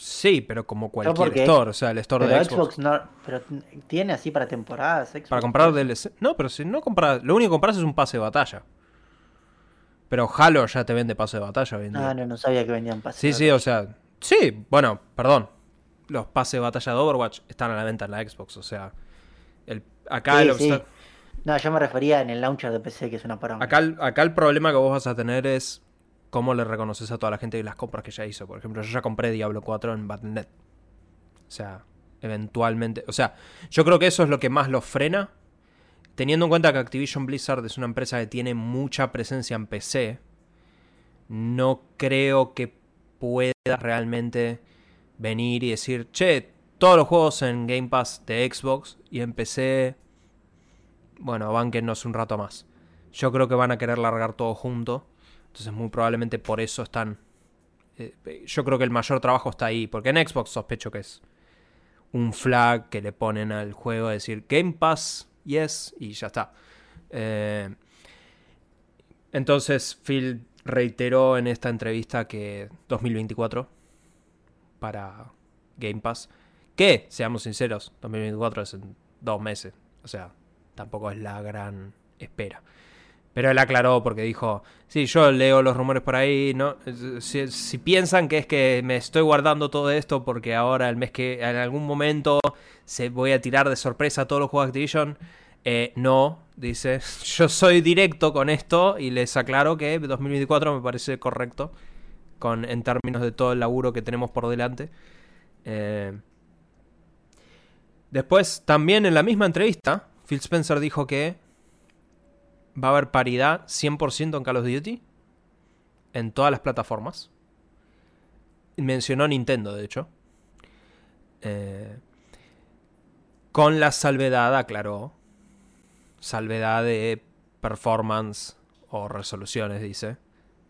Sí, pero como cualquier store, o sea, el store de Xbox. no, pero tiene así para temporadas. para comprar DLC. No, pero si no compras, lo único que compras es un pase de batalla. Pero Halo ya te vende pase de batalla hoy Ah, no, no sabía que vendían pase. Sí, sí, o sea, sí, bueno, perdón los pases de batalla de Overwatch están a la venta en la Xbox. O sea, el, acá el No, yo me refería en el launcher de PC, que es una parada. Acá, acá el problema que vos vas a tener es cómo le reconoces a toda la gente las compras que ya hizo. Por ejemplo, yo ya compré Diablo 4 en Battle.net. O sea, eventualmente. O sea, yo creo que eso es lo que más lo frena. Teniendo en cuenta que Activision Blizzard es una empresa que tiene mucha presencia en PC, no creo que pueda realmente venir y decir, che, todos los juegos en Game Pass de Xbox y en PC, bueno, banquennos un rato más. Yo creo que van a querer largar todo junto. Entonces muy probablemente por eso están... Eh, yo creo que el mayor trabajo está ahí. Porque en Xbox sospecho que es un flag que le ponen al juego. Decir Game Pass, yes, y ya está. Eh, entonces Phil reiteró en esta entrevista que 2024 para Game Pass. Que, seamos sinceros, 2024 es en dos meses. O sea, tampoco es la gran espera. Pero él aclaró porque dijo, sí, yo leo los rumores por ahí, ¿no? Si, piensan que es que me estoy guardando todo esto porque ahora el mes que en algún momento se voy a tirar de sorpresa todos los juegos de Activision, eh, no, dice, yo soy directo con esto y les aclaro que 2024 me parece correcto con, en términos de todo el laburo que tenemos por delante. Eh, después, también en la misma entrevista, Phil Spencer dijo que va a haber paridad 100% en Call of Duty en todas las plataformas. Mencionó Nintendo, de hecho. Eh, con la salvedad, aclaró. Salvedad de performance o resoluciones, dice.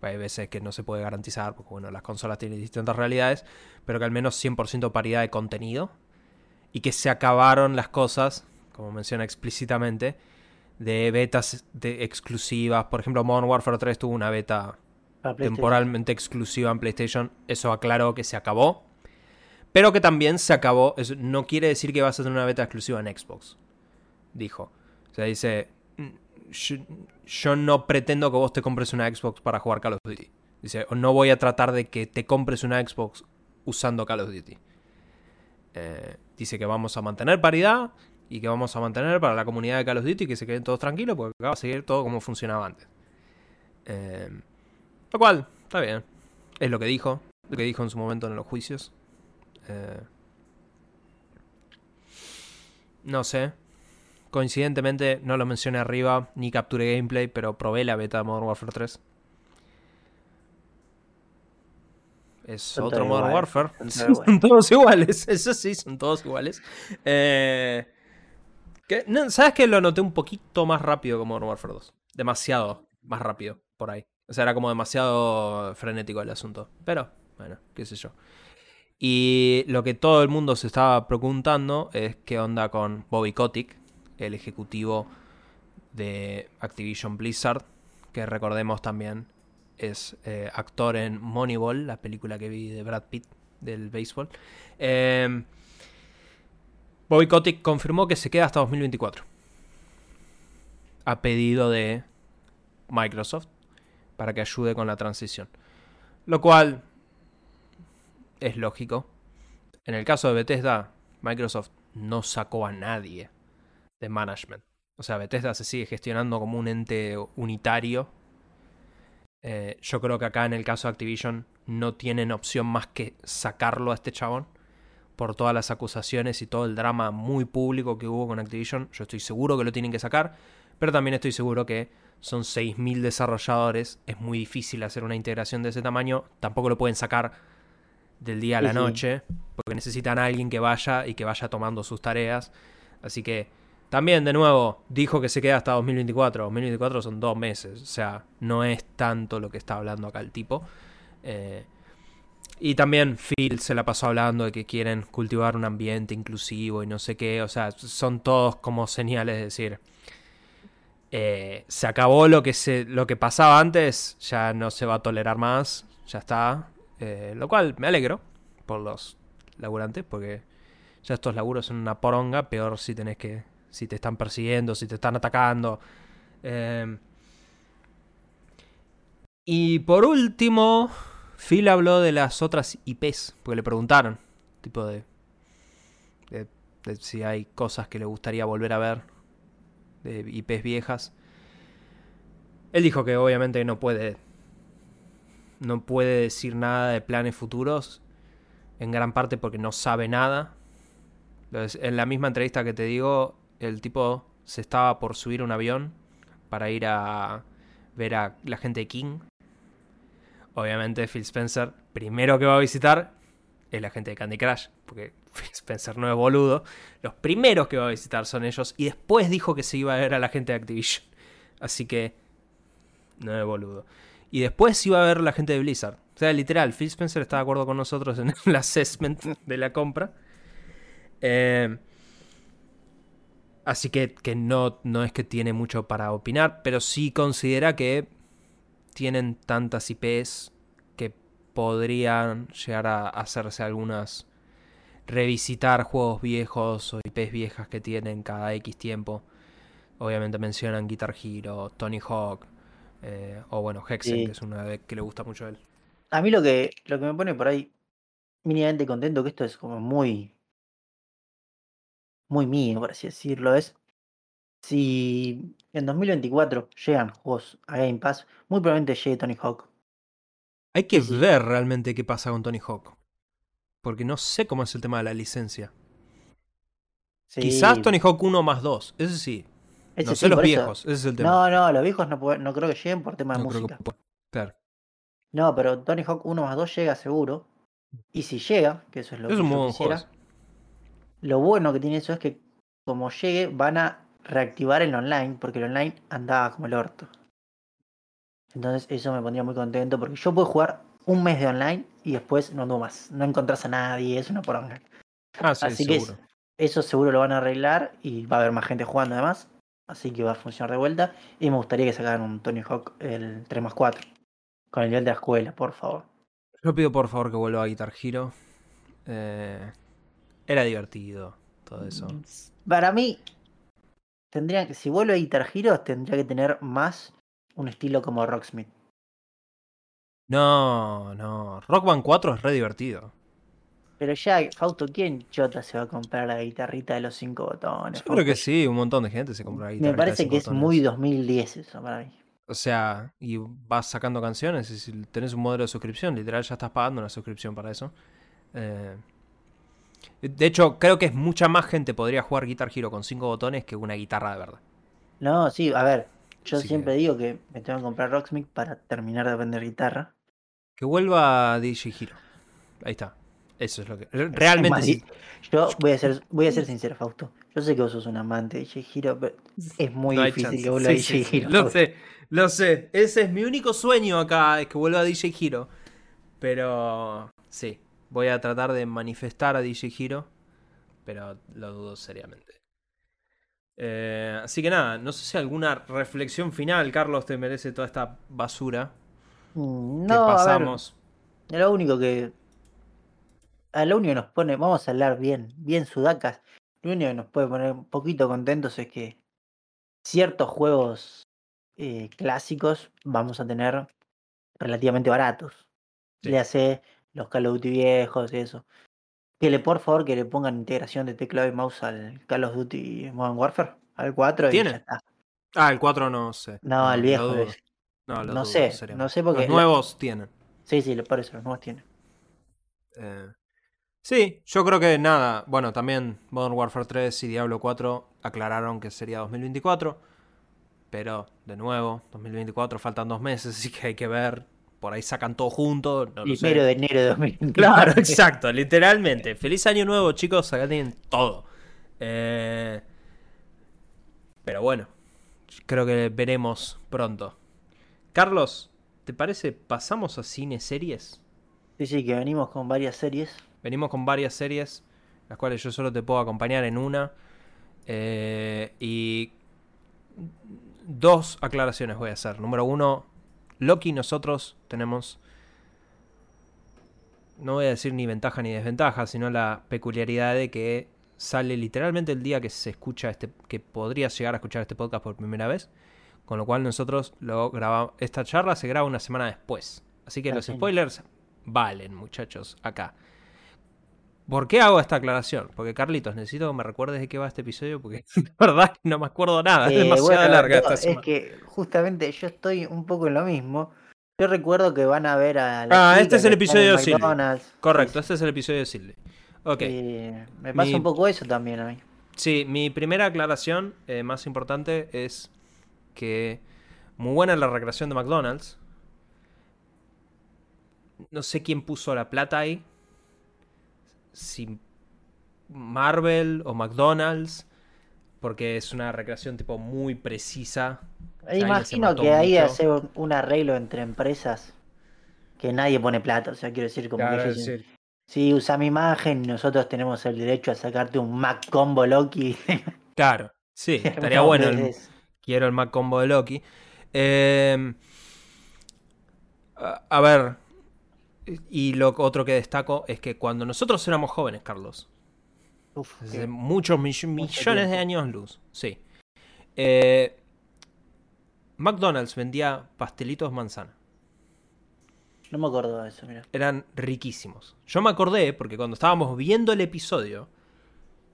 Hay veces que no se puede garantizar, porque bueno, las consolas tienen distintas realidades, pero que al menos 100% paridad de contenido. Y que se acabaron las cosas, como menciona explícitamente, de betas de exclusivas. Por ejemplo, Modern Warfare 3 tuvo una beta temporalmente exclusiva en PlayStation. Eso aclaró que se acabó. Pero que también se acabó. Eso no quiere decir que vas a tener una beta exclusiva en Xbox. Dijo. O sea, dice. Mm, yo, no pretendo que vos te compres una Xbox para jugar Call of Duty. Dice, no voy a tratar de que te compres una Xbox usando Call of Duty. Eh, dice que vamos a mantener paridad y que vamos a mantener para la comunidad de Call of Duty que se queden todos tranquilos porque va a seguir todo como funcionaba antes. Eh, lo cual, está bien. Es lo que dijo. Lo que dijo en su momento en los juicios. Eh, no sé. Coincidentemente, no lo mencioné arriba, ni capturé gameplay, pero probé la beta de Modern Warfare 3. Es otro Modern Warfare. Son, todos iguales. Eso sí, son todos iguales. Eh, ¿Sabes que lo noté un poquito más rápido que Modern Warfare 2? Demasiado más rápido, por ahí. O sea, era como demasiado frenético el asunto. Pero, bueno, qué sé yo. Y lo que todo el mundo se estaba preguntando es qué onda con Bobby Kotick, el ejecutivo de Activision Blizzard, que recordemos también es eh, actor en Moneyball, la película que vi de Brad Pitt del béisbol. Em, Bobby confirmó que se queda hasta 2024. A pedido de Microsoft para que ayude con la transición. Lo cual es lógico. En el caso de Bethesda, Microsoft no sacó a nadie de management. O sea, Bethesda se sigue gestionando como un ente unitario. Eh, yo creo que acá en el caso de Activision no tienen opción más que sacarlo a este chabón por todas las acusaciones y todo el drama muy público que hubo con Activision. Yo estoy seguro que lo tienen que sacar, pero también estoy seguro que son 6.000 desarrolladores, es muy difícil hacer una integración de ese tamaño, tampoco lo pueden sacar del día a la noche, porque necesitan a alguien que vaya y que vaya tomando sus tareas. Así que también, de nuevo, dijo que se queda hasta 2024. 2024 son dos meses, o sea, no es tanto lo que está hablando acá el tipo. Eh, y también Phil se la pasó hablando de que quieren cultivar un ambiente inclusivo y no sé qué, o sea, son todos como señales de decir, eh, se acabó lo que, se, lo que pasaba antes, ya no se va a tolerar más, ya está. Eh, lo cual me alegro por los laburantes, porque ya estos laburos son una poronga, peor si tenés que. si te están persiguiendo, si te están atacando. Eh, y por último, Phil habló de las otras IPs, porque le preguntaron, tipo de, de si hay cosas que le gustaría volver a ver de IPs viejas. Él dijo que obviamente no puede no puede decir nada de planes futuros, en gran parte porque no sabe nada. en la misma entrevista que te digo, el tipo se estaba por subir un avión para ir a ver a la gente de King. Obviamente Phil Spencer, primero que va a visitar es la gente de Candy Crush, porque Spencer no es boludo. Los primeros que va a visitar son ellos. Y después dijo que se iba a ver a la gente de Activision. Así que no es boludo. Y después iba a ver a la gente de Blizzard. O sea, literal, Phil Spencer está de acuerdo con nosotros en el assessment de la compra. Eh, así que, que no, no es que tiene mucho para opinar, pero sí considera que tienen tantas IPs podrían llegar a hacerse algunas revisitar juegos viejos o IPs viejas que tienen cada X tiempo. Obviamente mencionan Guitar Hero, Tony Hawk, eh, o bueno, Hexen, que es una que le gusta mucho a él. A mí lo que, lo que me pone por ahí mínimamente contento, que esto es como muy, muy mío, por así decirlo, es si en 2024 llegan juegos a Game Pass, muy probablemente llegue Tony Hawk. Hay que ver realmente qué pasa con Tony Hawk. Porque no sé cómo es el tema de la licencia. Sí, Quizás Tony Hawk 1 más 2. Ese sí. ese no sí, sé los eso. viejos. Ese es el tema. No, no, los viejos no, no creo que lleguen por tema de No música. que pueda. Claro. No, pero Tony Hawk 1 más 2 llega seguro. Y si llega, que eso es lo Es que un yo quisiera, lo bueno que tiene eso es que como llegue van a reactivar el online, porque el online andaba como el orto. Entonces eso me pondría muy contento porque yo puedo jugar un mes de online y después no ando más. No encontrás a nadie, es una poronga. Ah, sí, Así que seguro. eso seguro lo van a arreglar y va a haber más gente jugando además. Así que va a funcionar de vuelta. Y me gustaría que sacaran un Tony Hawk el 3 más 4. Con el nivel de la escuela, por favor. Yo pido por favor que vuelva a Guitar Hero. Eh, era divertido todo eso. Para mí, tendrían que, si vuelve a Guitar Hero, tendría que tener más un estilo como Rocksmith. No, no. Rock Band 4 es re divertido. Pero ya, Fausto, ¿quién chota se va a comprar la guitarrita de los cinco botones? Yo creo que sí, un montón de gente se compra la guitarra. Me parece que es muy 2010 eso para mí. O sea, y vas sacando canciones y si tenés un modelo de suscripción, literal ya estás pagando una suscripción para eso. Eh, de hecho, creo que es mucha más gente podría jugar Guitar Hero con cinco botones que una guitarra de verdad. No, sí, a ver, yo siempre que- digo que me tengo que comprar Rocksmith para terminar de aprender guitarra. Que vuelva DJ Hero. Ahí está. Eso es lo que. Realmente sí. Yo voy a ser, voy a ser sincero, Fausto. Yo sé que vos sos un amante de DJ Hero, pero es muy No difícil chance. que vuelva Sí, DJ sí, Hero. Lo sé, lo sé. Ese es mi único sueño acá, es que vuelva DJ Hero. Pero sí, voy a tratar de manifestar a DJ Hero, pero lo dudo seriamente. Eh, así que nada, no sé si alguna reflexión final, Carlos, te merece toda esta basura Mm, que No, a ver, pasamos. lo único que. A lo único que nos pone, vamos a hablar bien, bien sudacas. Lo único que nos puede poner un poquito contentos es que ciertos juegos eh, clásicos vamos a tener relativamente baratos. Sí. Le hace los Call of Duty viejos y eso. Que le, por favor, que le pongan integración de teclado y mouse al Call of Duty Modern Warfare, al 4 y ¿Tiene? ya está. Ah, el 4 no sé. No, el lo viejo es- No, lo no dudo, sé, no sé porque Los nuevos tienen. Sí, sí, por eso los nuevos tienen. Eh, sí, yo creo que nada. Bueno, también Modern Warfare 3 y Diablo 4 aclararon que sería 2024. Pero, de nuevo, 2024 faltan dos meses, así que hay que ver. Por ahí sacan todo junto. No lo sé. Primero de enero de 2020. Claro, exacto, literalmente. Feliz año nuevo, chicos. Acá tienen todo. Eh, pero bueno, creo que veremos pronto. Carlos, ¿te parece? ¿Pasamos a cine series? Sí, sí, que venimos con varias series. Venimos con varias series, las cuales yo solo te puedo acompañar en una. Eh, y dos aclaraciones voy a hacer. Número uno, Loki nosotros tenemos, no voy a decir ni ventaja ni desventaja, sino la peculiaridad de que sale literalmente el día que se escucha este, que podrías llegar a escuchar este podcast por primera vez. Con lo cual nosotros lo grabamos, esta charla se graba una semana después. Así que los spoilers valen, muchachos, acá. ¿Por qué hago esta aclaración? Porque Carlitos, necesito que me recuerdes de qué va este episodio, porque la verdad que no me acuerdo nada. Es Eh, demasiado bueno, larga esta es semana. que justamente yo estoy un poco en lo mismo. Yo recuerdo que van a ver a la Ah, este es el episodio de. McDonald's. Correcto, este es el episodio de Silly. Ok. eh, me pasa Mi- un poco eso también a mí. Sí, mi primera aclaración eh, más importante es que muy buena la recreación de McDonald's. No sé quién puso la plata ahí. Si Marvel o McDonald's. Porque es una recreación tipo muy precisa. Imagino que ahí mucho. hace un, un arreglo entre empresas que nadie pone plata. O sea, quiero decir, como que ellos sí, usa mi imagen y nosotros tenemos el derecho a sacarte un Mac Combo Loki. Claro, sí, estaría No, bueno. el- Quiero el Mac Combo de Loki. Eh, a, a ver. Y lo otro que destaco es que cuando nosotros éramos jóvenes, Carlos, uf, Hace muchos mill- millones de años luz. Sí. Eh, McDonald's vendía pastelitos manzana. no me acuerdo de eso, mira. Eran riquísimos. Yo me acordé porque cuando estábamos viendo el episodio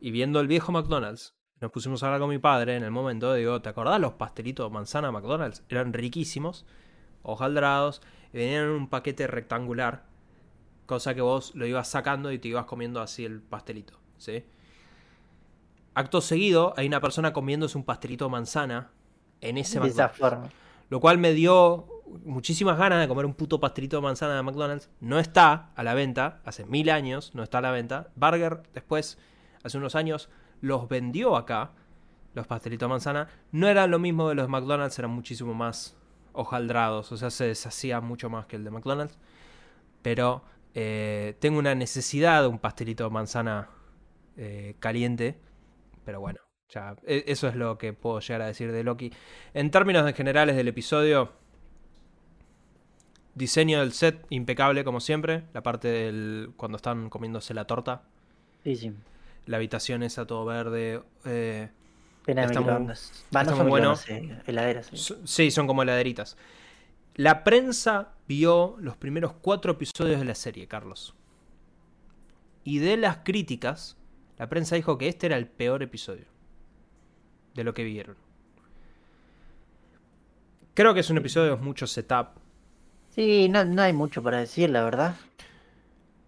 y viendo el viejo McDonald's, nos pusimos a hablar con mi padre en el momento. Digo, ¿te acordás los pastelitos manzana McDonald's? Eran riquísimos, hojaldrados, y venían en un paquete rectangular. cosa que vos lo ibas sacando y te ibas comiendo así el pastelito, ¿sí? Acto seguido, hay una persona comiéndose un pastelito de manzana en ese De esa forma. Lo cual me dio muchísimas ganas de comer un puto pastelito de manzana de McDonald's. No está a la venta, hace mil años no está a la venta. Burger después, hace unos años, los vendió acá, los pastelitos de manzana. No eran lo mismo de los McDonald's, eran muchísimo más hojaldrados, o sea, se deshacía mucho más que el de McDonald's. Pero eh, tengo una necesidad de un pastelito de manzana eh, caliente. Pero bueno, ya, e- eso es lo que puedo llegar a decir de Loki. En términos generales del episodio, diseño del set impecable como siempre. La parte del cuando están comiéndose la torta, Sí, sí. la habitación esa todo verde. eh, Pena de muy- microondas. Va, no está son muy bueno. microondas, eh, heladeras. sí. so- sí, son como heladeritas. La prensa vio los primeros cuatro episodios de la serie, Carlos. Y de las críticas, la prensa dijo que este era el peor episodio de lo que vieron. Creo que es un episodio de mucho setup. Sí, no, no hay mucho para decir, la verdad.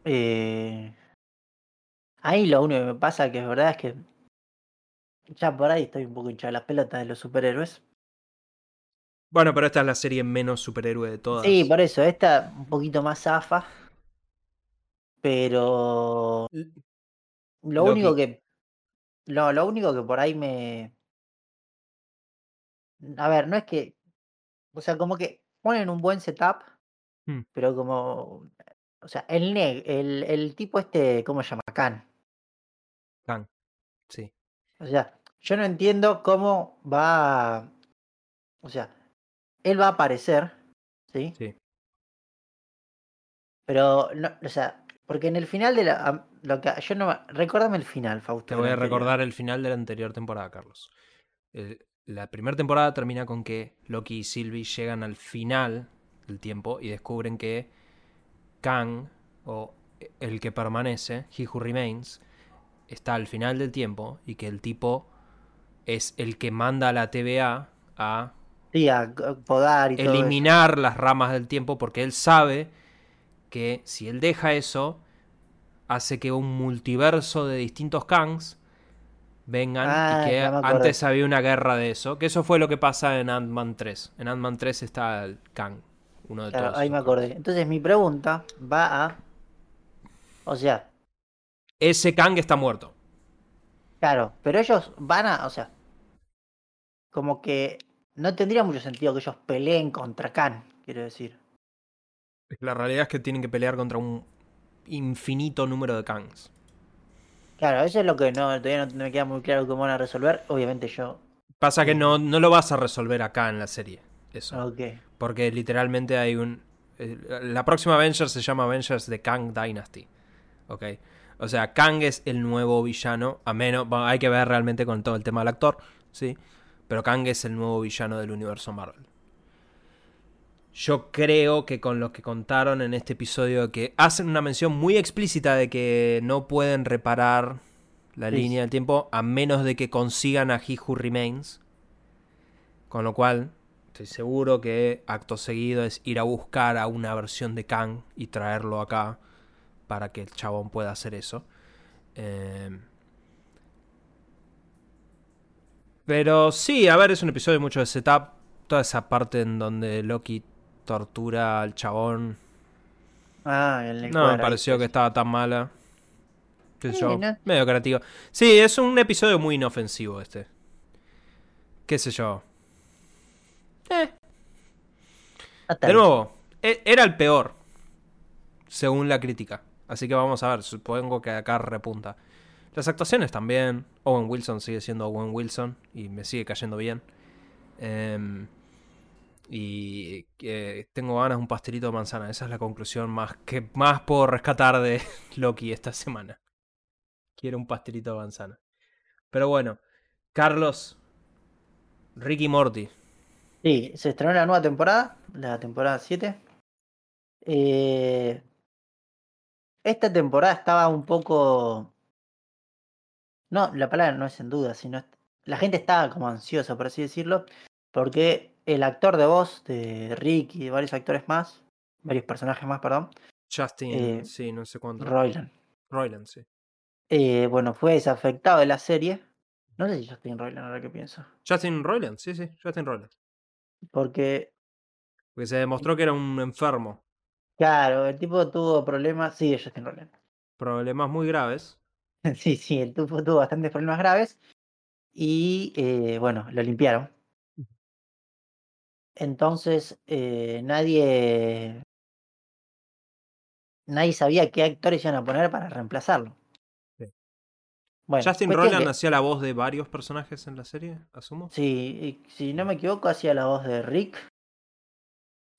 Eh, Ahí lo único que me pasa que es verdad es que ya por ahí estoy un poco hinchado las pelotas de los superhéroes. Bueno, pero esta es la serie menos superhéroe de todas. Sí, por eso, esta un poquito más zafa. Pero lo Loki. único que. No, lo único que por ahí me. A ver, no es que. O sea, como que ponen un buen setup, Hmm. pero como. O sea, el, ne- el, el tipo este, ¿cómo se llama? Khan. Kang, Sí. O sea, yo no entiendo cómo va. a- O sea, él va a aparecer, ¿sí? Sí. Pero, no, o sea, porque en el final de la. Lo que, yo no. Recuérdame el final, Fausto. Te voy a recordar el final de la anterior temporada, Carlos. El- la primera temporada termina con que Loki y Sylvie llegan al final del tiempo y descubren que Kang, o el que permanece, He Who Remains, está al final del tiempo y que el tipo es el que manda a la TVA a Sí, a podar y todo eliminar las ramas del tiempo porque él sabe que si él deja eso, hace que un multiverso de distintos Kangs vengan Ah, y que me acordé. antes había una guerra de eso. Que eso fue lo que pasa en Ant-Man 3. En Ant-Man 3 está el Kang, uno de Claro, todos. ahí me Kangs. acordé. Entonces mi pregunta va a. O sea, Ese Kang está muerto. claro, pero ellos van a. O sea, como que no tendría mucho sentido que ellos peleen contra Khan, quiero decir. La realidad es que tienen que pelear contra un infinito número de Kangs. Claro, eso es lo que no, todavía no me queda muy claro cómo van a resolver. Obviamente yo. Pasa que no, no lo vas a resolver acá en la serie. Eso. Ok. Porque literalmente hay un. eh, La próxima Avengers se llama Avengers de Kang Dynasty. ¿Ok? O sea, Kang es el nuevo villano. A menos. bueno, hay que ver realmente con todo el tema del actor. ¿Sí? Pero Kang es el nuevo villano del universo Marvel. Yo creo que con lo que contaron en este episodio, que hacen una mención muy explícita de que no pueden reparar la Sí. línea del tiempo a menos de que consigan a He Who Remains. Con lo cual, estoy seguro que acto seguido es ir a buscar a una versión de Kang y traerlo acá para que el chabón pueda hacer eso. Eh, Pero sí, a ver, es un episodio mucho de setup. Toda esa parte en donde Loki tortura al chabón. Ah, el No me pareció que estaba tan mala. Qué sé yo, no. medio creativo. Sí, es un episodio muy inofensivo este. Qué sé yo. Eh, de nuevo, e- era el peor. Según la crítica. Así que vamos a ver, supongo que acá repunta. Las actuaciones también. Owen Wilson sigue siendo Owen Wilson y me sigue cayendo bien. Em, y eh, tengo ganas de un pastelito de manzana. Esa es la conclusión más que más puedo rescatar de Loki esta semana. Quiero un pastelito de manzana. Pero bueno, Carlos, Ricky Morty. Sí, se estrenó la nueva temporada, la temporada 7. Eh, esta temporada estaba un poco... No, la palabra no es en duda, sino... La gente estaba como ansiosa, por así decirlo, porque el actor de voz de Rick y de varios actores más, varios personajes más, perdón, Justin, Eh, sí, no sé cuánto. Roiland. Roiland, sí. Eh, bueno, fue desafectado de la serie. No sé si Justin Roiland, ahora que pienso. Justin Roiland, sí, sí, Justin Roiland. Porque, Porque se demostró que era un enfermo. claro, el tipo tuvo problemas. Sí, es Justin Roiland. Problemas muy graves. Sí, sí, el tipo tuvo bastantes problemas graves. Y eh, bueno, lo limpiaron. Entonces, eh, nadie. Nadie sabía qué actores iban a poner para reemplazarlo. Sí. Bueno, Justin que- hacía la voz de varios personajes en la serie, asumo. Sí, y si no me equivoco, hacía la voz de Rick.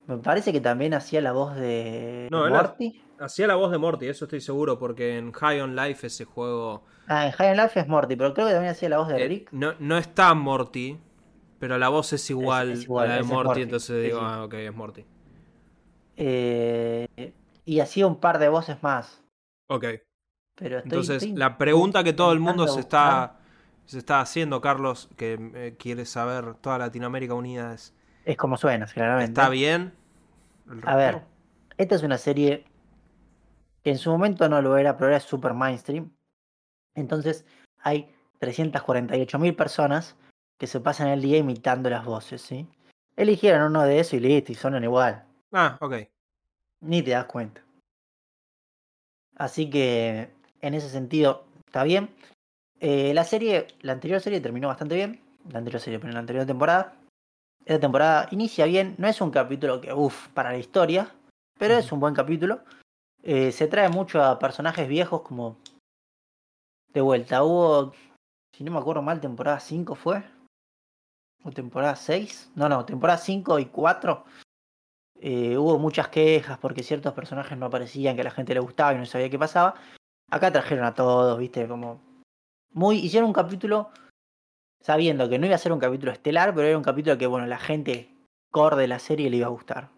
Me parece que también hacía la voz de No, él Morty. Hacía la voz de Morty, eso estoy seguro, porque en High on Life ese juego. Ah, en High on Life es Morty, pero creo que también hacía la voz de eh, Rick. no, no está Morty, pero la voz es igual, es igual, a la de Morty, Morty, entonces sí, digo, sí. ah, ok, es Morty. Eh, y hacía un par de voces más. Ok. Pero estoy, Entonces, estoy la pregunta que todo el mundo se está, se está haciendo, Carlos, que eh, quiere saber toda Latinoamérica unida, es: Es como suena, claramente. ¿está bien? A ver, esta es una serie que en su momento no lo era, pero era super mainstream. Entonces hay 348.000 personas que se pasan el día imitando las voces, ¿sí? Eligieron uno de esos y listo, y sonan igual. Ah, ok. Ni te das cuenta. Así que en ese sentido está bien. Eh, la serie, la anterior serie terminó bastante bien. La anterior serie, pero en la anterior temporada. Esta temporada inicia bien. No es un capítulo que, uff, para la historia. Pero es un buen capítulo. Eh, se trae mucho a personajes viejos como... De vuelta. Hubo, si no me acuerdo mal, temporada 5 fue. O temporada 6. No, no, temporada 5 y 4. Eh, hubo muchas quejas porque ciertos personajes no aparecían, que a la gente le gustaba y no sabía qué pasaba. Acá trajeron a todos, viste, como. Muy. Hicieron un capítulo sabiendo que no iba a ser un capítulo estelar, pero era un capítulo que, bueno, la gente core de la serie le iba a gustar.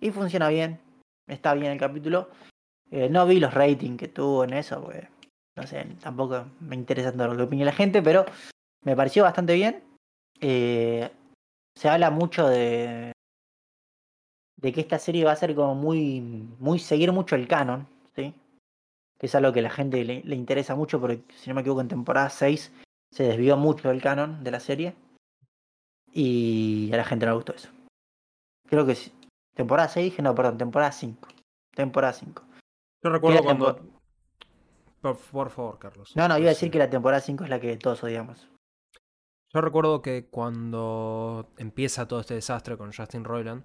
Y funciona bien. Está bien el capítulo. Eh, no vi los ratings que tuvo en eso, porque. No sé, tampoco me interesa tanto lo que opine la gente, pero me pareció bastante bien. Eh, se habla mucho de, de que esta serie va a ser como muy, muy seguir mucho el canon, ¿sí? Que es algo que a la gente le, le interesa mucho, porque si no me equivoco, en temporada 6 se desvió mucho del canon de la serie. Y a la gente no le gustó eso. Creo que sí. Temporada 6 dije, no, perdón, temporada 5. Temporada 5. Yo recuerdo cuando. Por, por favor, Carlos. No, no, iba a decir que la temporada 5 es la que todos odiamos. Yo recuerdo que cuando empieza todo este desastre con Justin Roiland,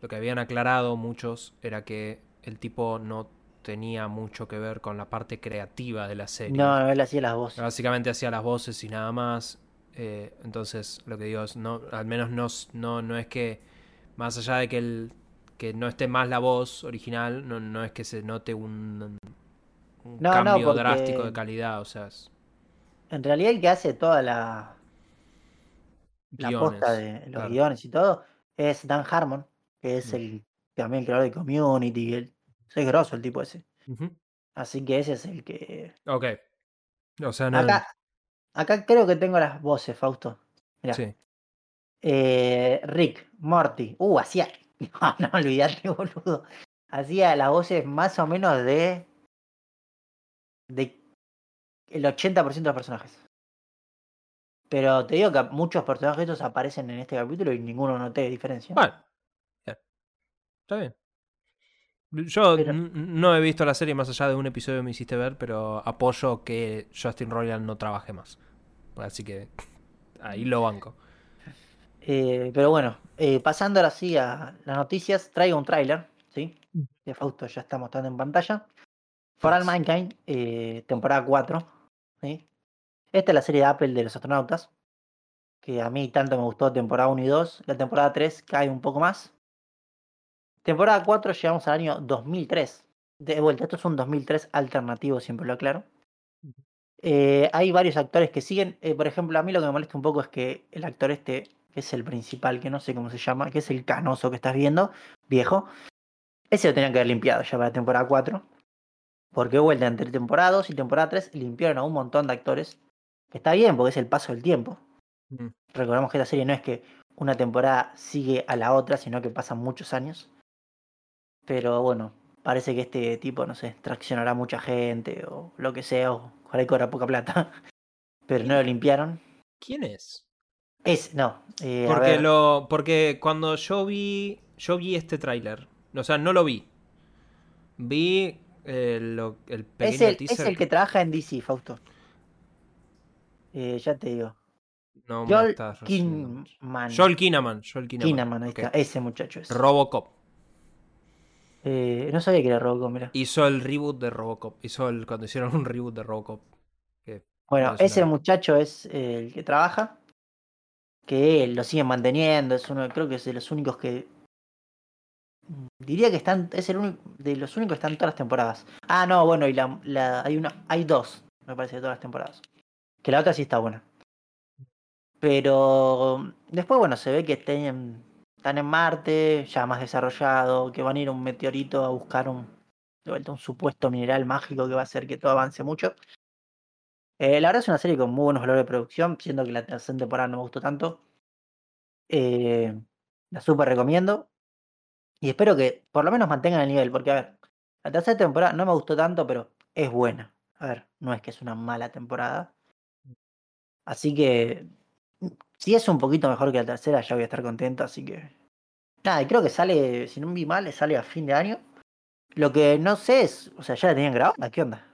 lo que habían aclarado muchos era que el tipo no tenía mucho que ver con la parte creativa de la serie. No, no, él hacía las voces. Básicamente hacía las voces y nada más. Eh, entonces, lo que digo es, no, al menos no, no, no es que, más allá de que, el, que no esté más la voz original, no, no es que se note un, un No, no, cambio drástico de calidad. O sea, es En realidad el que hace toda la, la guiones, posta de los claro. guiones y todo es Dan Harmon, que es Mm. el también creador de Community. El, es grosso el tipo ese. Así que ese es el que. Ok. O sea, no. Acá, acá creo que tengo las voces, Fausto. Mirá. Sí. Eh, Rick, Morty. Uh, hacía. No, no olvidate, boludo. Hacía las voces más o menos de. de el 80% de los personajes. Pero te digo que muchos personajes estos aparecen en este capítulo y ninguno noté diferencia. Bueno. Está bien. Yo Pero- no he visto la serie más allá de un episodio que me hiciste ver, pero apoyo que Justin Roiland no trabaje más. Así que ahí lo banco. Eh, pero bueno, eh, pasando ahora sí a las noticias, traigo un tráiler, ¿sí? De Fausto ya está mostrando en pantalla. For All. Mankind, eh, temporada 4, ¿sí? Esta es la serie de Apple de los astronautas, que a mí tanto me gustó temporada 1 y 2. La temporada 3 cae un poco más. Temporada 4 llegamos al año 2003. De vuelta, esto es un 2003 alternativo, siempre lo aclaro. Eh, hay varios actores que siguen. eh, por ejemplo, a mí lo que me molesta un poco es que el actor este, que es el principal, que no sé cómo se llama, que es el canoso que estás viendo, viejo, ese lo tenían que haber limpiado ya para la temporada 4. Porque vuelta entre temporada 2 y temporada 3 limpiaron a un montón de actores. Está bien, porque es el paso del tiempo. Mm. Recordemos que esta serie no es que una temporada sigue a la otra, sino que pasan muchos años. Pero bueno, parece que este tipo, no sé, traccionará mucha gente o lo que sea, o ojalá cobra poca plata. Pero no lo limpiaron. ¿Quién es? Es, no. eh, Porque lo. Porque cuando yo vi. Yo vi este tráiler. O sea, no lo vi. Vi eh, lo- el es, pequeño el, es teaser. el que trabaja en DC, Fausto. Eh, ya te digo. No Joel. Kinnaman. Joel Kinnaman. Joel Kinnaman. Ahí está. Ese muchacho es. Robocop. Eh, no sabía que era Robocop, mira. Hizo el reboot de Robocop. Hizo el. Cuando hicieron un reboot de Robocop. Bueno, es una- ese muchacho es el que trabaja. Que lo siguen manteniendo. Es uno, creo que es de los únicos que. mm, Diría que están. Es el único. De los únicos que están todas las temporadas. Ah, no, bueno, y la, hay una. Hay dos, me parece, de todas las temporadas. Que la otra sí está buena. Pero después, bueno, se ve que están en Marte, ya más desarrollado, que van a ir un meteorito a buscar un, de vuelta un supuesto mineral mágico que va a hacer que todo avance mucho. Eh, la verdad es una serie con muy buenos valores de producción, siendo que la tercera temporada no me gustó tanto. Eh, la super recomiendo. Y espero que por lo menos mantengan el nivel, porque a ver, la tercera temporada no me gustó tanto, pero es buena. A ver, no es que es una mala temporada. Así que mm, si es un poquito mejor que la tercera, ya voy a estar contento, así que. Nada, y creo que sale, si no me vi mal, sale a fin de año. Lo que no sé es, o sea, ¿ya la tenían grabada? ¿Qué onda?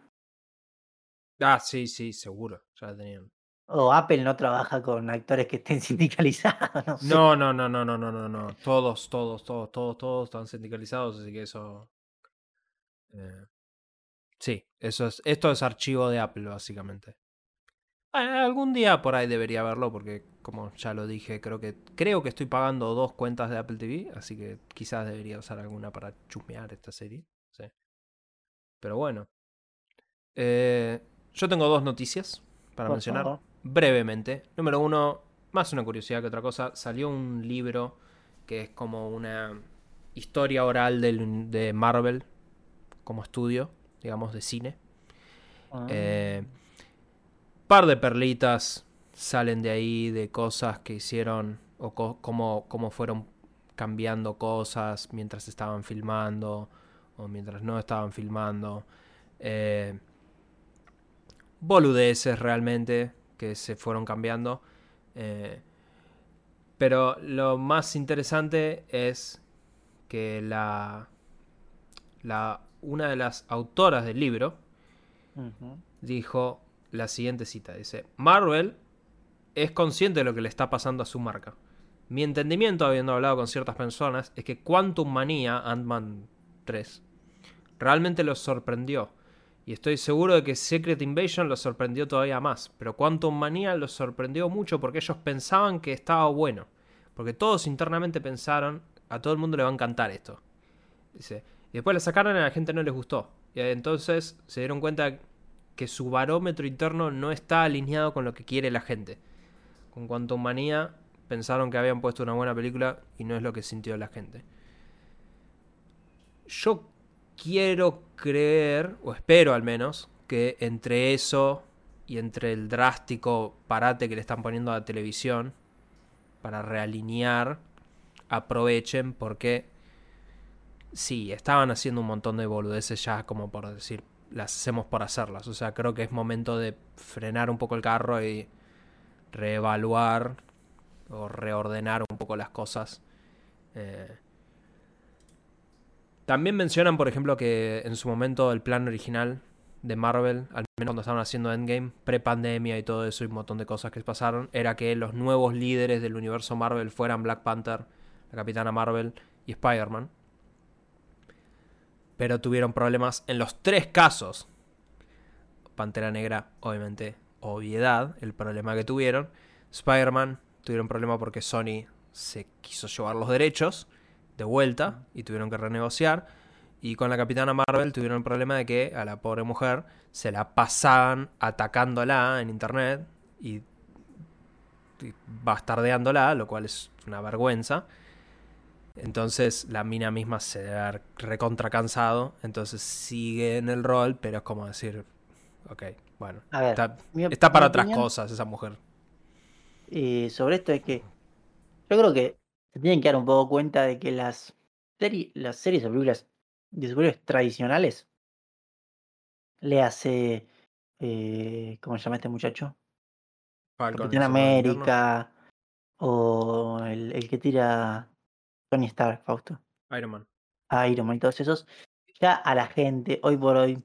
Ah, sí, sí, seguro. Ya la tenían. O Apple no trabaja con actores que estén sindicalizados, no sé. No, no, no, no, no, no, no, no. Todos, todos, todos, todos, todos están sindicalizados, así que eso. eh, sí, eso es. Esto es archivo de Apple, básicamente. Ah, algún día por ahí debería verlo, porque como ya lo dije, creo que creo que estoy pagando dos cuentas de Apple TV, así que quizás debería usar alguna para chusmear esta serie. Sí. Pero bueno. Eh, yo tengo dos noticias para Por mencionar favor. brevemente. Número uno, más una curiosidad que otra cosa, salió un libro que es como una historia oral del- de Marvel como estudio, digamos, de cine. Ah, Eh, par de perlitas salen de ahí, de cosas que hicieron o co- cómo, cómo fueron cambiando cosas mientras estaban filmando o mientras no estaban filmando. Eh, boludeces realmente que se fueron cambiando. Eh, pero lo más interesante es que la, la una de las autoras del libro dijo la siguiente cita. Dice, Marvel es consciente de lo que le está pasando a su marca. Mi entendimiento, habiendo hablado con ciertas personas, es que Quantum Manía, Ant-Man 3, realmente los sorprendió. Y estoy seguro de que Secret Invasion los sorprendió todavía más. Pero Quantum Manía los sorprendió mucho porque ellos pensaban que estaba bueno. Porque todos internamente pensaron, a todo el mundo le va a encantar esto. Dice, y después la sacaron y a la gente no les gustó. Y entonces se dieron cuenta que su barómetro interno no está alineado con lo que quiere la gente. Con Quantum Manía pensaron que habían puesto una buena película y no es lo que sintió la gente. Yo quiero creer, o espero al menos, que entre eso y entre el drástico parate que le están poniendo a la televisión para realinear, aprovechen porque sí, estaban haciendo un montón de boludeces ya como por decir, las hacemos por hacerlas. O sea, creo que es momento de frenar un poco el carro y reevaluar o reordenar un poco las cosas. Eh, también mencionan, por ejemplo, que en su momento el plan original de Marvel, al menos cuando estaban haciendo Endgame, pre-pandemia y todo eso y un montón de cosas que pasaron, era que los nuevos líderes del universo Marvel fueran Black Panther, la Capitana Marvel y Spider-Man. Pero tuvieron problemas en los tres casos. Pantera Negra, obviamente, obviedad, el problema que tuvieron. Spider-Man tuvieron problema porque Sony se quiso llevar los derechos de vuelta y tuvieron que renegociar. Y con la Capitana Marvel tuvieron el problema de que a la pobre mujer se la pasaban atacándola en internet y, y bastardeándola, lo cual es una vergüenza. Entonces la mina misma se debe haber recontra cansado. Entonces sigue en el rol, pero es como decir, ok, bueno, ver, está, mi está para otras opinión, cosas esa mujer. eh, sobre esto es que yo creo que se tienen que dar un poco cuenta de que las, seri- las series o películas de superhéroes tradicionales, le hace. Eh, ¿Cómo se llama este muchacho? Falcon, Capitán. América. O el, el que tira Tony Stark, Fausto. Iron Man. Iron Man y todos esos. Ya a la gente, hoy por hoy,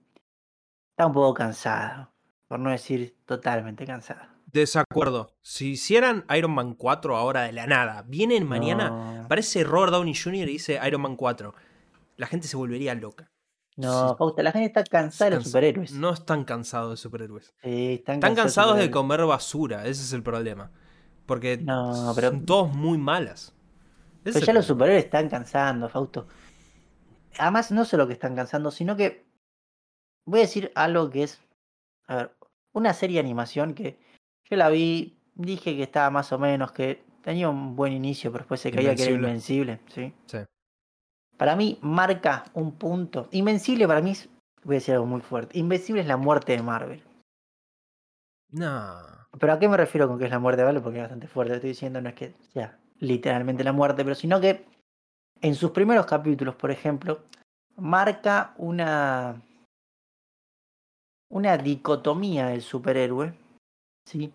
está un poco cansada. Por no decir totalmente cansada. Desacuerdo. Si hicieran Iron Man 4 ahora de la nada, vienen mañana, No, aparece Robert Downey Jr. y dice Iron Man 4. La gente se volvería loca. no, Sí. Fausto, la gente está cansada de los superhéroes. No están cansados de superhéroes. Sí, están, Están cansados de comer basura, ese es el problema. Porque No, pero- son todos muy malas. Ese Pero ya los superhéroes están cansando, Fausto. Además, no solo que están cansando, sino que voy a decir algo que es, a ver, una serie de animación que yo la vi, dije que estaba más o menos, que tenía un buen inicio, pero después se caía que era invencible, ¿sí? Sí. Para mí marca un punto. Invencible para mí es, voy a decir algo muy fuerte. Invencible es la muerte de Marvel. No. Pero ¿a qué me refiero con que es la muerte de Marvel? Porque es bastante fuerte. Lo estoy diciendo, no es que sea literalmente la muerte, pero sino que en sus primeros capítulos, por ejemplo, marca una. una dicotomía del superhéroe. ¿Sí?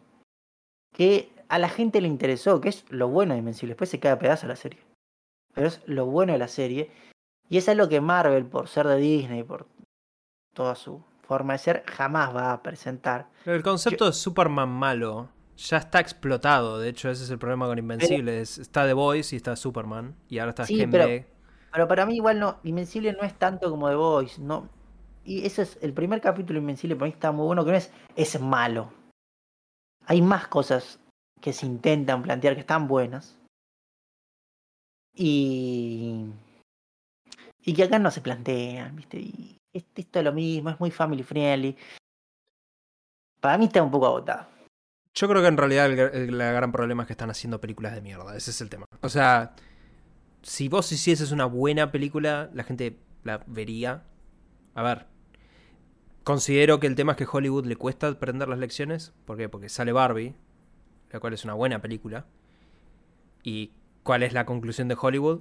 Que a la gente le interesó, que es lo bueno de Invencible. Después se cae a pedazos la serie. Pero es lo bueno de la serie. Y es algo que Marvel, por ser de Disney, por toda su forma de ser, jamás va a presentar. El concepto de Superman malo ya está explotado. De hecho, ese es el problema con Invencible. es- está The Voice y está Superman. Y ahora está Sí, Gen pero-. Pero para mí igual no, Invencible no es tanto como The Voice, no. Y ese es el primer capítulo de Invencible para mí está muy bueno, que no es, es malo. Hay más cosas que se intentan plantear que están buenas. Y. Y que acá no se plantean, ¿viste? Y es- esto es lo mismo, es muy family friendly. Para mí está un poco agotado. Yo creo que en realidad el, el- gran problema es que están haciendo películas de mierda. Ese es el tema. O sea, si vos hicieses una buena película, la gente la vería. A ver. Considero que el tema es que Hollywood le cuesta aprender las lecciones. ¿Por qué? Porque sale Barbie, la cual es una buena película. ¿Y cuál es la conclusión de Hollywood?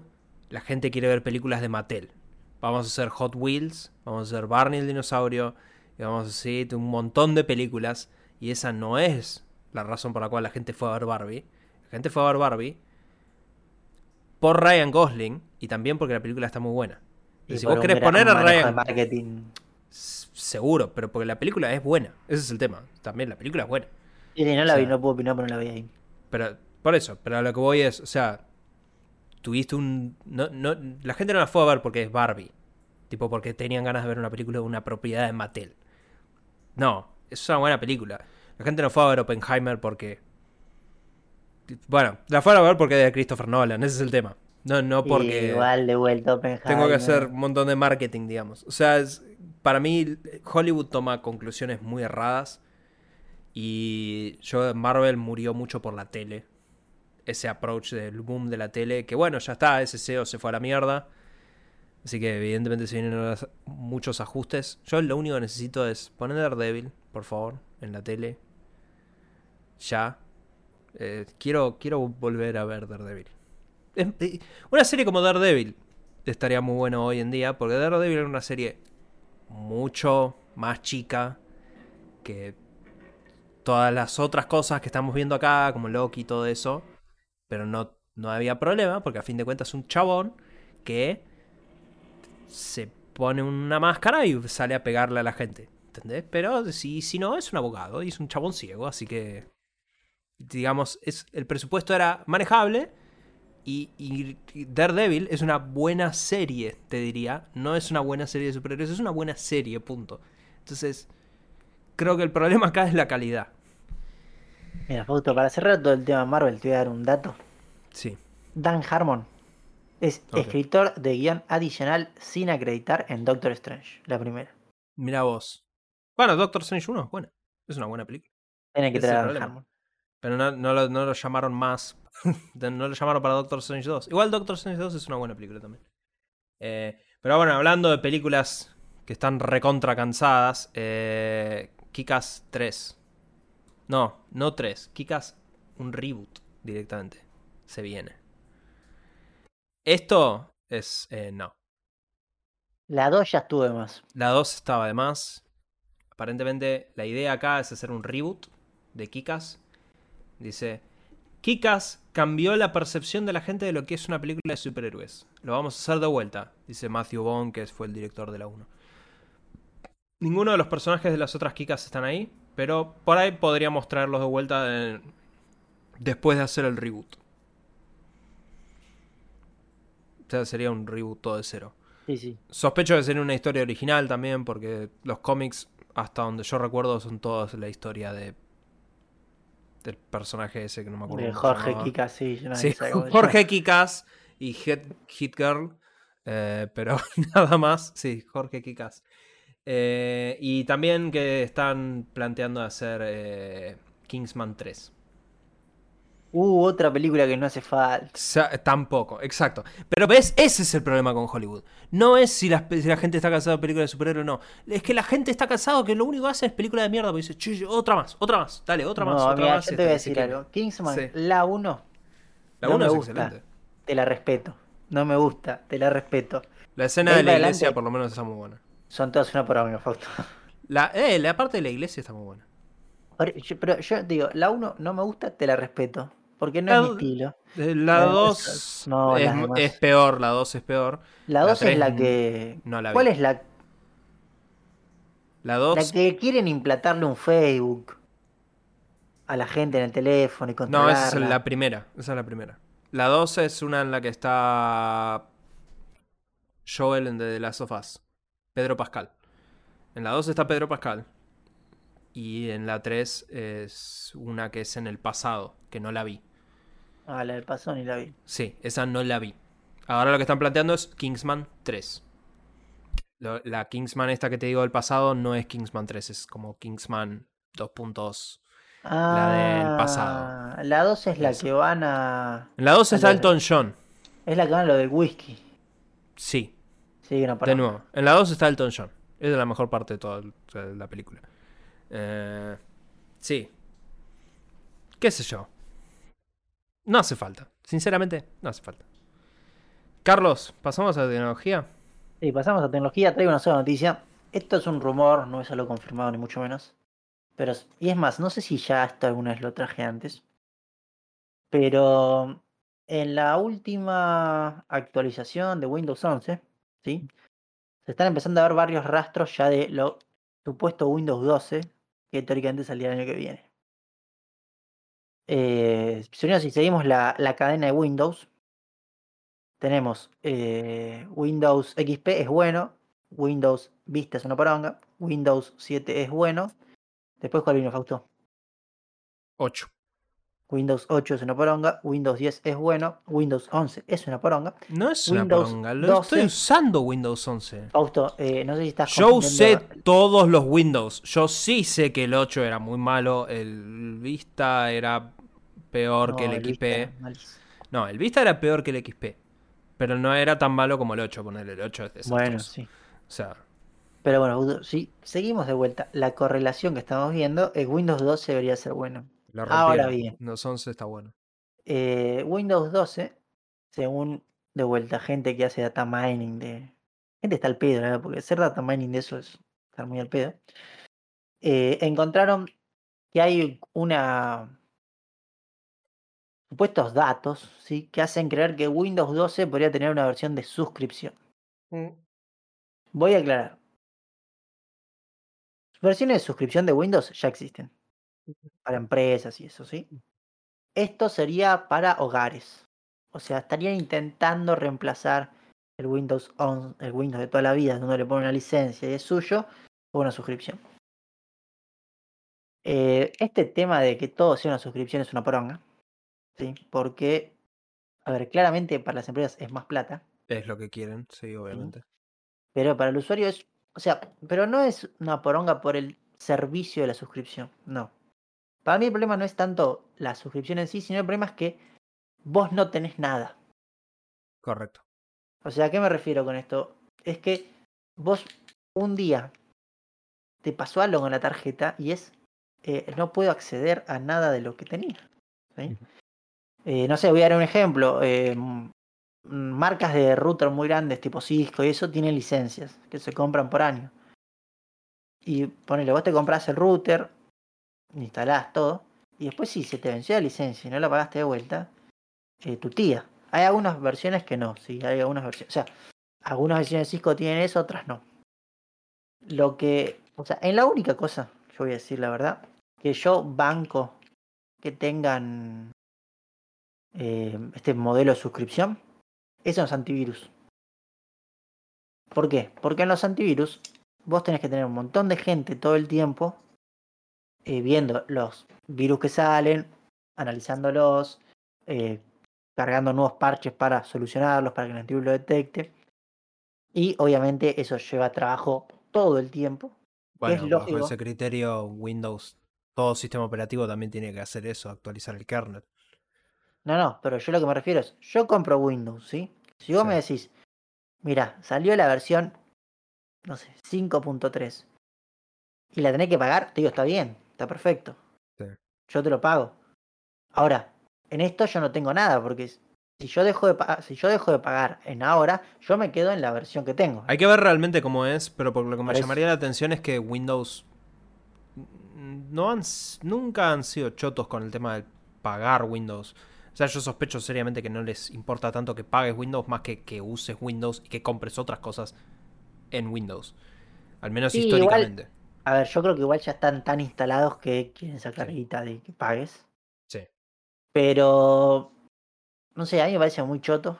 La gente quiere ver películas de Mattel. Vamos a hacer Hot Wheels, vamos a hacer Barney el dinosaurio, y vamos a hacer un montón de películas. Y esa no es la razón por la cual la gente fue a ver Barbie. La gente fue a ver Barbie por Ryan Gosling y también porque la película está muy buena. Y si vos querés poner a Ryan, marketing. Seguro, pero porque la película es buena. Ese es el tema. También la película es buena. Sí, sí, no la O vi, no puedo opinar, pero no la vi ahí. Pero, por eso, pero a lo que voy es, o sea, tuviste un... No, no, la gente no la fue a ver porque es Barbie. Tipo, porque tenían ganas de ver una película de una propiedad de Mattel. No, es una buena película. La gente no fue a ver Oppenheimer porque... Bueno, la fueron a ver porque es de Christopher Nolan, ese es el tema. No, no porque... Igual de vuelta Oppenheimer. Tengo que hacer un montón de marketing, digamos. O sea, es- para mí Hollywood toma conclusiones muy erradas. Y yo Marvel murió mucho por la tele. Ese approach del boom de la tele. Que bueno, ya está, ese SEO se fue a la mierda. Así que evidentemente se vienen muchos ajustes. Yo lo único que necesito es poner Daredevil, por favor, en la tele. Ya. Eh, quiero, quiero volver a ver Daredevil. Es- eh, una serie como Daredevil estaría muy bueno hoy en día, porque Daredevil era una serie mucho más chica que todas las otras cosas que estamos viendo acá, como Loki y todo eso. Pero no, no había problema, porque a fin de cuentas es un chabón que se pone una máscara y sale a pegarle a la gente. ¿Entendés? Pero si, no, es un abogado y es un chabón ciego, así que. Digamos, es, el presupuesto era manejable. Y, y Daredevil es una buena serie, te diría. No es una buena serie de superhéroes, es una buena serie, punto. Entonces, creo que el problema acá es la calidad. Mira, Fausto, para cerrar todo el tema Marvel, te voy a dar un dato. Sí. Dan Harmon es escritor de guion adicional sin acreditar en Doctor Strange, la primera. Mira vos. Bueno, Doctor Strange 1 es buena. Es una buena película. Tiene que traer a Dan. Harmon. Pero no, no lo, no lo llamaron más. no lo llamaron para Doctor Strange 2. Igual Doctor Strange 2 es una buena película también. Eh, pero bueno, hablando de películas que están recontra cansadas. Eh, Kikas 3. No, no 3. Kikas un reboot directamente. Se viene. Esto es... eh, no. La 2 ya estuve más. La 2 estaba de más. Aparentemente la idea acá es hacer un reboot de Kikas. Dice, Kikas cambió la percepción de la gente de lo que es una película de superhéroes. Lo vamos a hacer de vuelta, dice Matthew Vaughn, que fue el director de la 1. Ninguno de los personajes de las otras Kikas están ahí, pero por ahí podríamos traerlos de vuelta en- después de hacer el reboot. O sea, sería un reboot todo de cero. Sí, sí. Sospecho que sería una historia original también, porque los cómics, hasta donde yo recuerdo, son todos la historia de del personaje ese que no me acuerdo. De Jorge llamaba. Kika, sí. yo no Sí, Jorge Kikas y Hit, Hit Girl, eh, pero nada más. Sí, Jorge Kikas. Eh, y también que están planteando hacer eh, Kingsman 3. Uh, otra película que no hace falta. Sa- Tampoco, exacto. Pero ves, ese es el problema con Hollywood. No es si la, si la gente está cansada de películas de superhéroes o no. Es que la gente está cansada que lo único que hace es película de mierda. Porque dice, "Che, otra más, otra más, dale, otra más, no, otra mira, más. yo te voy a decir algo. Kingsman, Sí. la 1, La no 1 me es gusta. excelente. te la respeto. No me gusta, te la respeto. La escena De la para iglesia adelante- por lo menos está muy buena. Son todas una poronga, Fausto. La, eh, la parte de la iglesia está muy buena. Pero yo, pero yo digo, la 1 no me gusta, te la respeto. Porque no La es mi estilo. Eh, La No, 2 esas- no, es, es peor, la 2 es peor. La La 2 es la que. no la vi. ¿Cuál es la, La la 2... que quieren implantarle un Facebook a la gente en el teléfono y No, controlarla? esa es la primera. Esa es la primera. La 2 es una en la que está Joel en The Last of Us. Pedro Pascal. En la 2 está Pedro Pascal. Y en la 3 es una que es en el pasado, que no la vi. Ah, la del pasón y la vi. Sí, esa no la vi. Ahora lo que están planteando es Kingsman 3. Lo- la Kingsman esta que te digo del pasado no es Kingsman 3, es como Kingsman 2.2. La del pasado. Ah, La 2 es la que van a. En la 2 está A la- Elton John. Es la que van a lo del whisky. Sí, Sí, no de nuevo. En la 2 está Elton John. Es la mejor parte de toda la película. Eh, sí. ¿Qué sé yo? No hace falta. Sinceramente, no hace falta. Carlos, pasamos a tecnología. Sí, pasamos a tecnología. Traigo una sola noticia. Esto es un rumor, no es algo confirmado ni mucho menos. Pero, y es más, no sé si ya esto alguna vez lo traje antes. Pero en la última actualización de Windows 11, ¿sí? Se están empezando a ver varios rastros ya de lo supuesto Windows 12, que teóricamente saldría el año que viene. Eh, si seguimos la, la cadena de Windows, tenemos eh, Windows XP es bueno, Windows Vista es una poronga, Windows 7 es bueno. Después, ¿cuál vino, Fausto? 8. Windows 8 es una poronga, Windows 10 es bueno, Windows 11 es una poronga. No es una poronga. Lo 12. estoy usando Windows 11. Fausto, eh, no sé si estás Yo usé todos los Windows. Yo sí sé que el 8 era muy malo. El Vista era peor que el XP. No, el Vista era peor que el XP. Pero no era tan malo como el 8. Ponerle el 8 es desastroso. Bueno, sí. O sea, Pero bueno, si seguimos de vuelta, la correlación que estamos viendo es Windows 12 debería ser bueno. Ahora bien. Windows 11 está bueno. Eh, Windows 12, según de vuelta gente que hace data mining de... Gente está al pedo, ¿verdad? Porque hacer data mining de eso es estar muy al pedo. eh, encontraron que hay una... supuestos datos, ¿sí? Que hacen creer que Windows 12 podría tener una versión de suscripción. Voy a aclarar. Versiones de suscripción de Windows ya existen. Para empresas y eso, ¿sí? Esto sería para hogares. O sea, estarían intentando reemplazar el Windows 11, el Windows de toda la vida, donde le ponen una licencia y es suyo, por una suscripción. Eh, este tema de que todo sea una suscripción es una poronga. ¿Sí? Porque, a ver, claramente para las empresas es más plata. Es lo que quieren, sí, obviamente. Pero para el usuario es, o sea, pero no es una poronga por el servicio de la suscripción, no. Para mí el problema no es tanto la suscripción en sí, sino el problema es que vos no tenés nada. Correcto. O sea, ¿a qué me refiero con esto? Es que vos un día te pasó algo con la tarjeta y es, eh, no puedo acceder a nada de lo que tenía. ¿sí? Eh, no sé, voy a dar un ejemplo. eh, marcas de router muy grandes, tipo Cisco y eso, tienen licencias que se compran por año. Y ponele, vos te compras el router, instalás todo, y después si se te venció la licencia y no la pagaste de vuelta, eh, tu tía. Hay algunas versiones que no, sí, hay algunas versiones. O sea, algunas versiones de Cisco tienen eso, otras no. Lo que, o sea, en la única cosa, yo voy a decir la verdad, que yo banco que tengan eh, este modelo de suscripción, es en los antivirus. ¿Por qué? Porque en los antivirus vos tenés que tener un montón de gente todo el tiempo eh, viendo los virus que salen, analizándolos, eh, cargando nuevos parches para solucionarlos, para que el antivirus lo detecte. Y obviamente eso lleva trabajo todo el tiempo. Bueno, bajo ese criterio, Windows, todo sistema operativo también tiene que hacer eso, actualizar el kernel. No, no, pero yo lo que me refiero es, yo compro Windows, ¿sí? Si vos me decís, mira, salió la versión, no sé, 5.3, y la tenés que pagar, te digo, está bien, está perfecto. Yo te lo pago. Ahora, en esto yo no tengo nada, porque si yo dejo de pagar, si yo dejo de pagar en ahora, yo me quedo en la versión que tengo. Hay que ver realmente cómo es, pero por lo que me llamaría la atención es que Windows no han, nunca han sido chotos con el tema de pagar Windows. O sea, yo sospecho seriamente que no les importa tanto que pagues Windows más que que uses Windows y que compres otras cosas en Windows. Al menos históricamente. a ver, yo creo que igual ya están tan instalados que quieren sacar guita de que pagues. Sí. Pero, no sé, a mí me parece muy choto.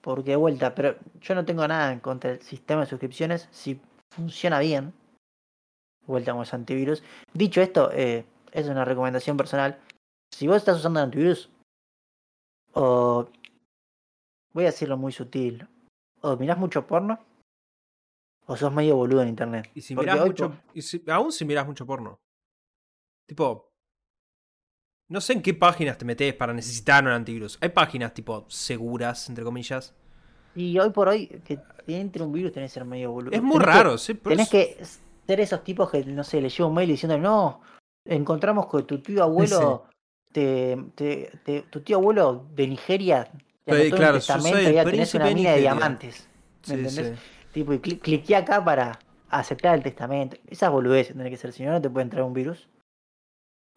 Porque de vuelta, pero yo no tengo nada en contra del sistema de suscripciones si funciona bien. Vuelta con los antivirus. Dicho esto, eh, es una recomendación personal. Si vos estás usando antivirus, o voy a decirlo muy sutil, o mirás mucho porno, o sos medio boludo en internet. Y si mirás mucho, y si, aún si mirás mucho porno. Tipo, no sé en qué páginas te metes para necesitar un antivirus. Hay páginas tipo seguras, entre comillas. Y hoy por hoy, que entre un virus tenés que ser medio boludo. Es muy raro, sí. Tenés que ser esos tipos que, no sé, le lleva un mail diciendo, no, encontramos que tu tío abuelo te, tu tío abuelo de Nigeria te claro, un testamento y ya tenés una mina de diamantes. ¿Me entendés? Tipo, y cliqué acá para aceptar el testamento. Esas boludeces tienen que ser, si no, no te puede entrar un virus.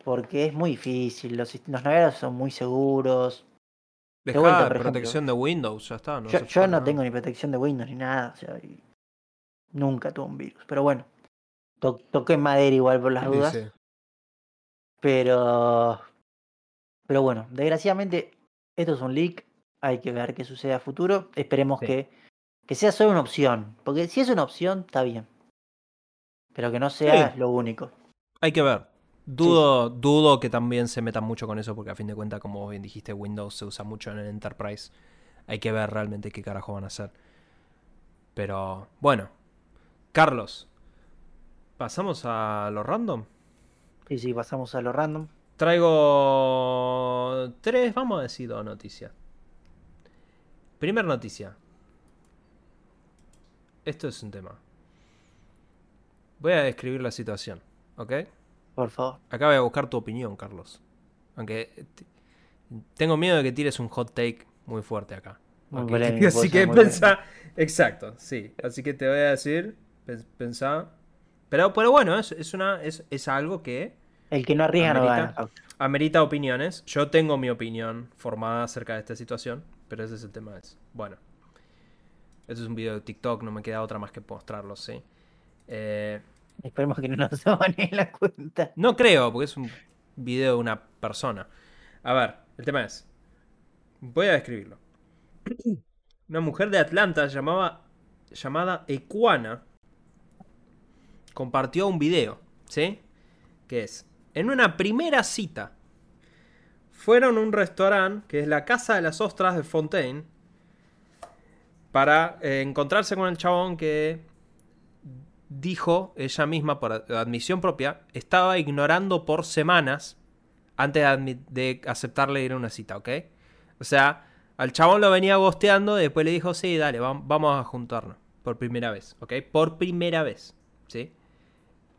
Porque es muy difícil, los, los navegadores son muy seguros. Deja vuelta, protección de Windows, ya está. No yo, no tengo ni protección de Windows ni nada. O sea, nunca tuve un virus. Pero bueno, toqué madera igual por las dudas. Pero pero bueno, desgraciadamente esto es un leak, hay que ver qué sucede a futuro, esperemos que, que sea solo una opción, porque si es una opción está bien, pero que no sea lo único. Hay que ver. Dudo, dudo que también se metan mucho con eso, porque a fin de cuentas, como bien dijiste, Windows se usa mucho en el Enterprise. Hay que ver realmente qué carajo van a hacer. Pero bueno, Carlos, ¿pasamos a lo random? Sí, sí, pasamos a lo random. Traigo tres, vamos a decir dos noticias. Primera noticia. Esto es un tema. Voy a describir la situación, ¿ok? Por favor. Acá voy a buscar tu opinión, Carlos. Aunque tengo miedo de que tires un hot take muy fuerte acá. Así que pensá. Exacto, sí. Así que te voy a decir, pensá. Pero, pero bueno, es, es una, es, es algo que el que no arriesga no gana. Amerita opiniones. Yo tengo mi opinión formada acerca de esta situación, pero ese es el tema. Es, bueno, este es un video de TikTok, no me queda otra más que mostrarlo, ¿sí? Eh, Esperemos que no nos en la cuenta. No creo, porque es un video de una persona. A ver, el tema es. Voy a describirlo. Una mujer de Atlanta llamaba, llamada Equana compartió un video, ¿sí? Que es en una primera cita. Fueron a un restaurante que es la Casa de las Ostras de Fontaine para eh, encontrarse con el chabón que dijo ella misma por admisión propia estaba ignorando por semanas antes de, aceptarle ir a una cita, ¿ok? O sea, al chabón lo venía gosteando y después le dijo, sí, dale, vamos a juntarnos. Por primera vez, ¿ok? Por primera vez, ¿sí?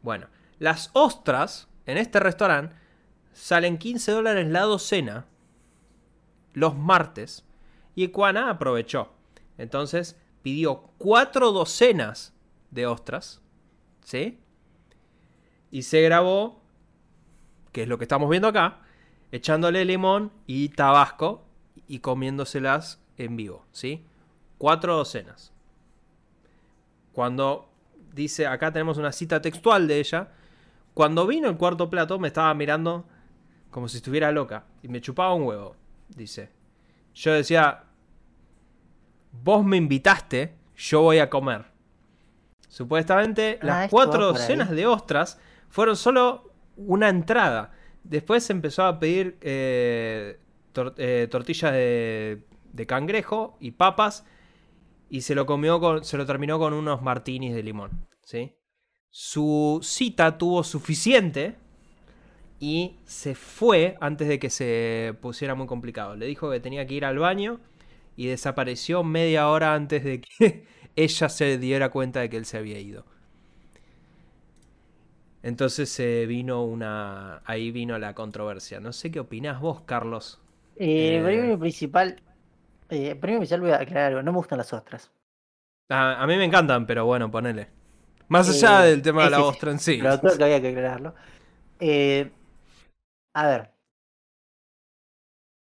Bueno, las ostras en este restaurante salen 15 dólares la docena los martes Y Ecuana aprovechó. Entonces pidió cuatro docenas de ostras. ¿Sí? Y se grabó, que es lo que estamos viendo acá, echándole limón y tabasco y comiéndoselas en vivo. ¿Sí? Cuatro docenas. Cuando dice, acá tenemos una cita textual de ella. Cuando vino el cuarto plato me estaba mirando como si estuviera loca y me chupaba un huevo, dice. Yo decía, vos me invitaste, yo voy a comer. Supuestamente Ah, las cuatro docenas de ostras fueron solo una entrada. Después empezó a pedir eh, tor- eh, tortillas de, de cangrejo y papas y se lo comió con, se lo terminó con unos martinis de limón, ¿sí? Su cita tuvo suficiente y se fue antes de que se pusiera muy complicado. Le dijo que tenía que ir al baño y desapareció media hora antes de que ella se diera cuenta de que él se había ido. Entonces se vino una. Ahí vino la controversia. No sé qué opinás vos, Carlos. Eh, Eh. Primero principal, eh, primero voy a aclarar algo, no me gustan las ostras. A, a mí me encantan, pero bueno, ponele. Más allá Eh, del tema de la ostra en sí. Pero creo que había que aclararlo. Eh, a ver.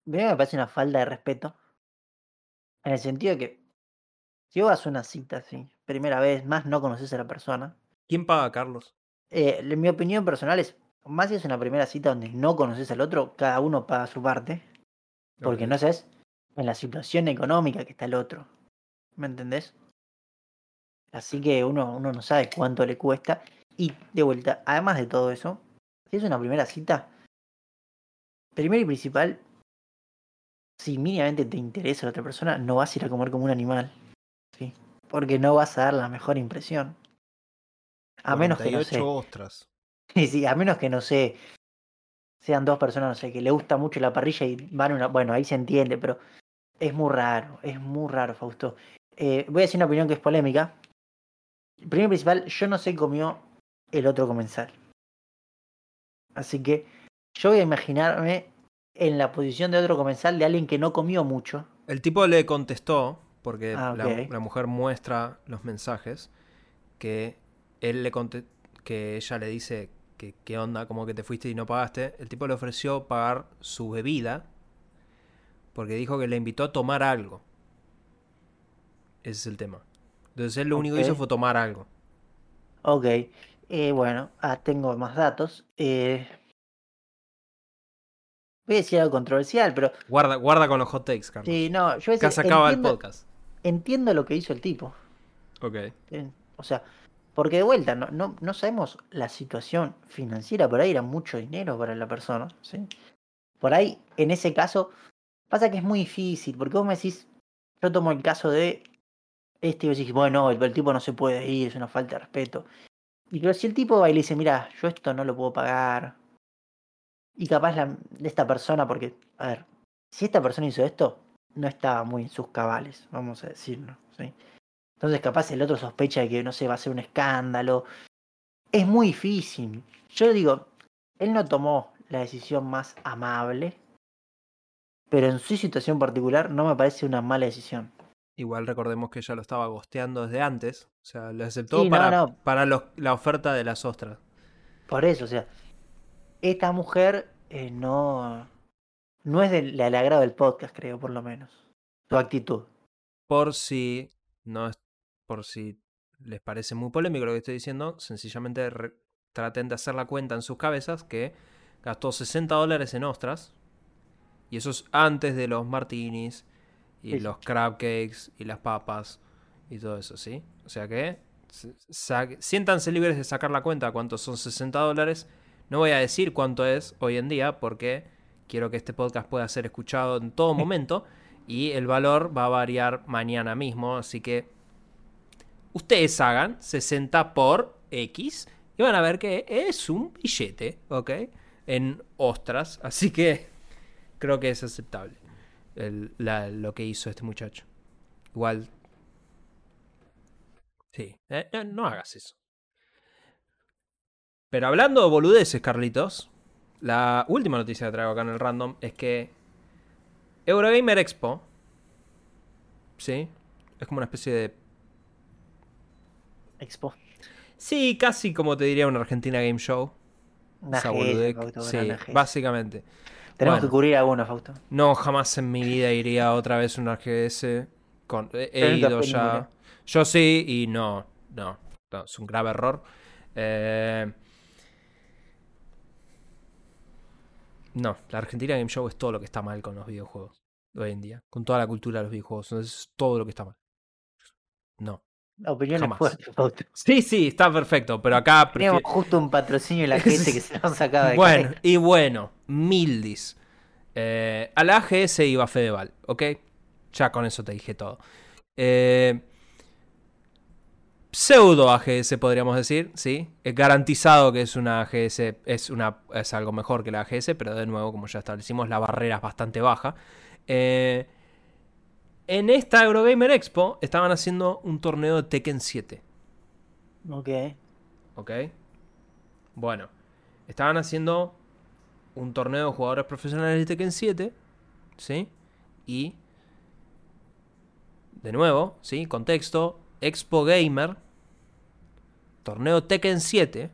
Primero me parece una falta de respeto. En el sentido de que si vos vas a una cita, sí, primera vez, más no conoces a la persona. ¿Quién paga, Carlos? Eh, en mi opinión personal es, más si es una primera cita donde no conoces al otro, cada uno paga su parte. Porque Ok. no sabes en la situación económica que está el otro. ¿Me entendés? Así que uno, uno no sabe cuánto le cuesta. Y de vuelta, además de todo eso, si es una primera cita, primero y principal, si mínimamente te interesa la otra persona, no vas a ir a comer como un animal. ¿sí? Porque no vas a dar la mejor impresión. A menos que no sé. 48 ostras. Sí, sí, a menos que no sé, sean dos personas, no sé, que le gusta mucho la parrilla y van a una. Bueno, ahí se entiende, pero es muy raro, es muy raro, Fausto. Eh, voy a decir una opinión que es polémica. Primero principal, yo no sé comió el otro comensal. Así que yo voy a imaginarme en la posición de otro comensal de alguien que no comió mucho. El tipo le contestó, porque Ah, la, la mujer muestra los mensajes, que él le que ella le dice que qué onda, como que te fuiste y no pagaste. El tipo le ofreció pagar su bebida, porque dijo que le invitó a tomar algo. Ese es el tema. Entonces él lo único que hizo fue tomar algo. Ok, eh, bueno, ah, tengo más datos. Eh, voy a decir algo controversial, pero Guarda, guarda con los hot takes, Carlos. sí, no, yo se acaba el podcast. entiendo lo que hizo el tipo. Ok. eh, O sea, porque de vuelta, no, no, no sabemos la situación financiera, por ahí era mucho dinero para la persona, ¿sí? Por ahí, en ese caso, pasa que es muy difícil, porque vos me decís, yo tomo el caso de este y vos bueno, el, el tipo no se puede ir, es una falta de respeto. Y pero si el tipo va y le dice, mira, yo esto no lo puedo pagar. Y capaz la, esta persona, porque, a ver, si esta persona hizo esto, no estaba muy en sus cabales, vamos a decirlo, ¿sí? Entonces capaz el otro sospecha de que, no sé, va a ser un escándalo. Es muy difícil. Yo digo, él no tomó la decisión más amable, pero en su situación particular no me parece una mala decisión. Igual recordemos que ella lo estaba gosteando desde antes. O sea, lo aceptó Sí, para, no. para los- la oferta de las ostras. Por eso, o sea, esta mujer eh, no, no es del, del agrado del podcast, creo, por lo menos. Su actitud. Por si no es, por si les parece muy polémico lo que estoy diciendo, sencillamente re- traten de hacer la cuenta en sus cabezas que gastó 60 dólares en ostras. Y eso es antes de los martinis y Sí, los crab cakes y las papas y todo eso, ¿sí? O sea que siéntanse libres de sacar la cuenta cuántos son 60 dólares. No voy a decir cuánto es hoy en día porque quiero que este podcast pueda ser escuchado en todo momento y el valor va a variar mañana mismo, así que ustedes hagan 60 por X y van a ver que es un billete, ¿ok? En ostras, así que creo que es aceptable el- la- lo que hizo este muchacho. Igual... Sí, eh, no, no hagas eso. Pero hablando de boludeces, Carlitos, la última noticia que traigo acá en el random es que Eurogamer Expo ¿sí? Es como una especie de... Expo. Sí, casi como te diría una Argentina Game Show. Una Sí, básicamente. Tenemos Bueno. que cubrir alguno, Fausto. No, jamás en mi vida iría otra vez a una GS. Con, he ido ya. Yo sí, y no, no, no, es un grave error. Eh, no, la Argentina Game Show es todo lo que está mal con los videojuegos hoy en día. Con toda la cultura de los videojuegos. Es todo lo que está mal. No. Opiniones Jamás. fuertes, Fausto. Sí, sí, está perfecto, pero acá prefiero... justo un patrocinio de la gente que se nos sacaba de Bueno, y bueno, Mildis. Eh, a la AGS iba Fedeval, ¿ok? Ya con eso te dije todo. Eh, pseudo AGS podríamos decir, ¿sí? Es garantizado que es una AGS, es, una, es algo mejor que la AGS, pero de nuevo, como ya establecimos, la barrera es bastante baja. Eh, en esta Eurogamer Expo estaban haciendo un torneo de Tekken 7. Ok. ¿Ok? Bueno, estaban haciendo un torneo de jugadores profesionales de Tekken 7, ¿sí? Y, de nuevo, ¿sí? Contexto, Expo Gamer, torneo Tekken 7.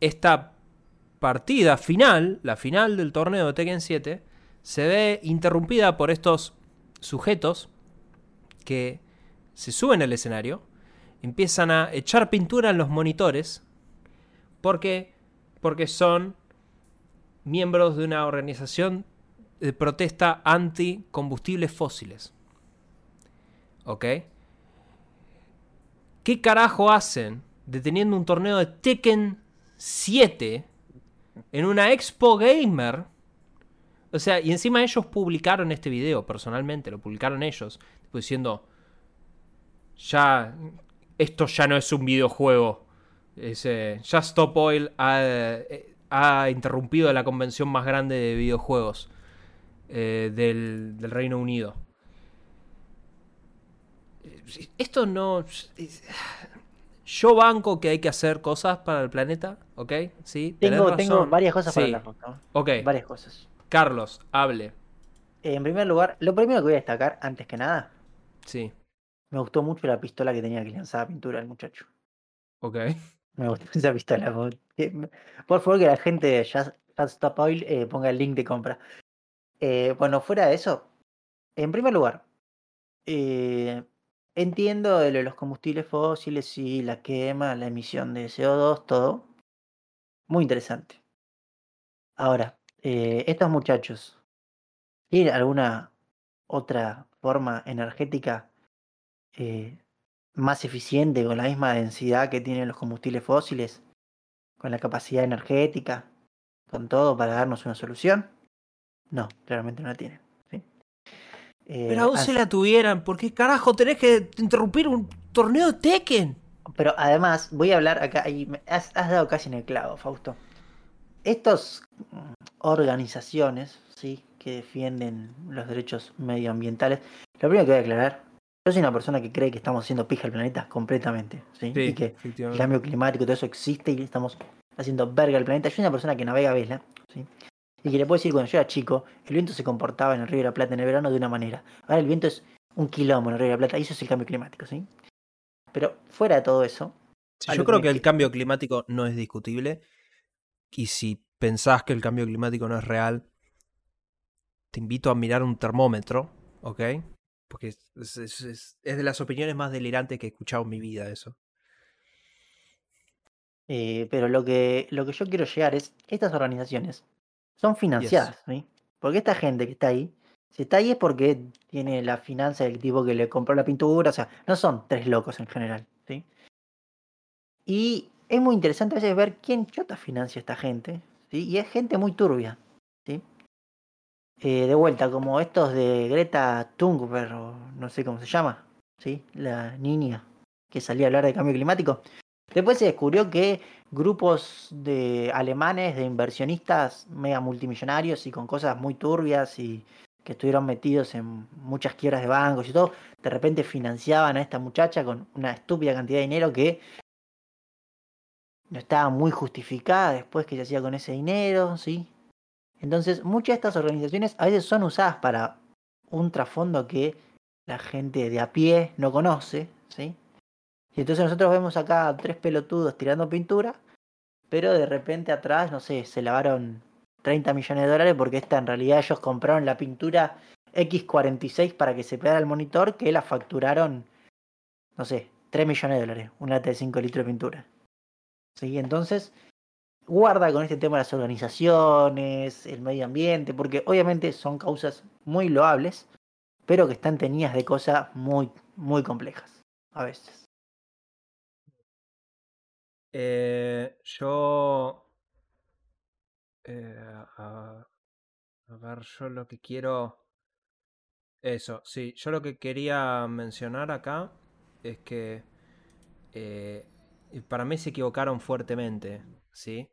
Esta partida final, la final del torneo de Tekken 7, se ve interrumpida por estos sujetos que se suben al escenario, empiezan a echar pintura en los monitores porque porque son miembros de una organización de protesta anti combustibles fósiles. ¿Ok? ¿Qué carajo hacen deteniendo un torneo de Tekken 7 en una Expo Gamer? O sea, y encima ellos publicaron este video personalmente, lo publicaron ellos, diciendo, ya, esto ya no es un videojuego. Es, eh, Just Stop Oil ha, eh, ha interrumpido la convención más grande de videojuegos eh, del, del Reino Unido. Eh, Esto no... es- Yo banco que hay que hacer cosas para el planeta, ¿ok? Sí, Tengo, varias cosas para Sí. hablar, Fausto. Ok, Varias cosas. Carlos, hable. En primer lugar, lo primero que voy a destacar, antes que nada, Sí, me gustó mucho la pistola que tenía que lanzaba pintura el muchacho. ok. Me gustó esa pistola. Por favor, que la gente de Just, Just Stop Oil eh, ponga el link de compra. Eh, bueno, fuera de eso, en primer lugar, eh, entiendo de los combustibles fósiles y la quema, la emisión de CO2, todo. Muy interesante. Ahora, eh, estos muchachos, ¿tienen alguna otra forma energética eh, más eficiente, con la misma densidad que tienen los combustibles fósiles, con la capacidad energética, con todo para darnos una solución? No, claramente no la tienen. ¿sí? Eh, Pero aún se la tuvieran, ¿por qué carajo tenés que interrumpir un torneo de Tekken? Pero además, voy a hablar acá, y has dado casi en el clavo, Fausto. Estas organizaciones, ¿sí? que defienden los derechos medioambientales, lo primero que voy a aclarar, yo soy una persona que cree que estamos haciendo pija al planeta completamente, ¿sí? y que el cambio climático, todo eso existe y estamos haciendo verga al planeta. Yo soy una persona que navega a vela, ¿sí? Y que le puedo decir, cuando yo era chico, el viento se comportaba en el Río de la Plata en el verano de una manera. Ahora el viento es un quilombo en el Río de la Plata y eso es el cambio climático, ¿sí? Pero fuera de todo eso, Sí, yo creo que- que el cambio climático no es discutible. Y si pensás que el cambio climático no es real, te invito a mirar un termómetro, ¿ok? Porque es, es- es- es- es de las opiniones más delirantes que he escuchado en mi vida eso. eh, pero lo que, lo que yo quiero llegar es, estas organizaciones son financiadas, ¿sí? Porque esta gente que está ahí, si está ahí es porque tiene la finanza del tipo que le compró la pintura, o sea, no son tres locos en general, ¿sí? Y es muy interesante a veces ver quién chota financia a esta gente. Y es gente muy turbia, ¿sí? Eh, de vuelta, como estos de Greta Thunberg, o no sé cómo se llama, ¿sí? La niña que salía a hablar de cambio climático. Después se descubrió que grupos de alemanes, de inversionistas mega multimillonarios y con cosas muy turbias y que estuvieron metidos en muchas quiebras de bancos y todo, de repente financiaban a esta muchacha con una estúpida cantidad de dinero que no estaba muy justificada después que se hacía con ese dinero, ¿sí? Entonces, muchas de estas organizaciones a veces son usadas para un trasfondo que la gente de a pie no conoce, ¿sí? Y entonces nosotros vemos acá tres pelotudos tirando pintura, pero de repente atrás, no sé, se lavaron 30 millones de dólares porque esta en realidad ellos compraron la pintura X46 para que se pegara el monitor que la facturaron, no sé, 3 millones de dólares, una lata de 5 litros de pintura. ¿Sí? Entonces, guarda con este tema las organizaciones, el medio ambiente, porque obviamente son causas muy loables, pero que están tenidas de cosas muy, muy complejas, a veces. Eh, yo. Eh, a, a ver, yo lo que quiero. Eso, sí, yo lo que quería mencionar acá es que eh, para mí se equivocaron fuertemente, ¿sí?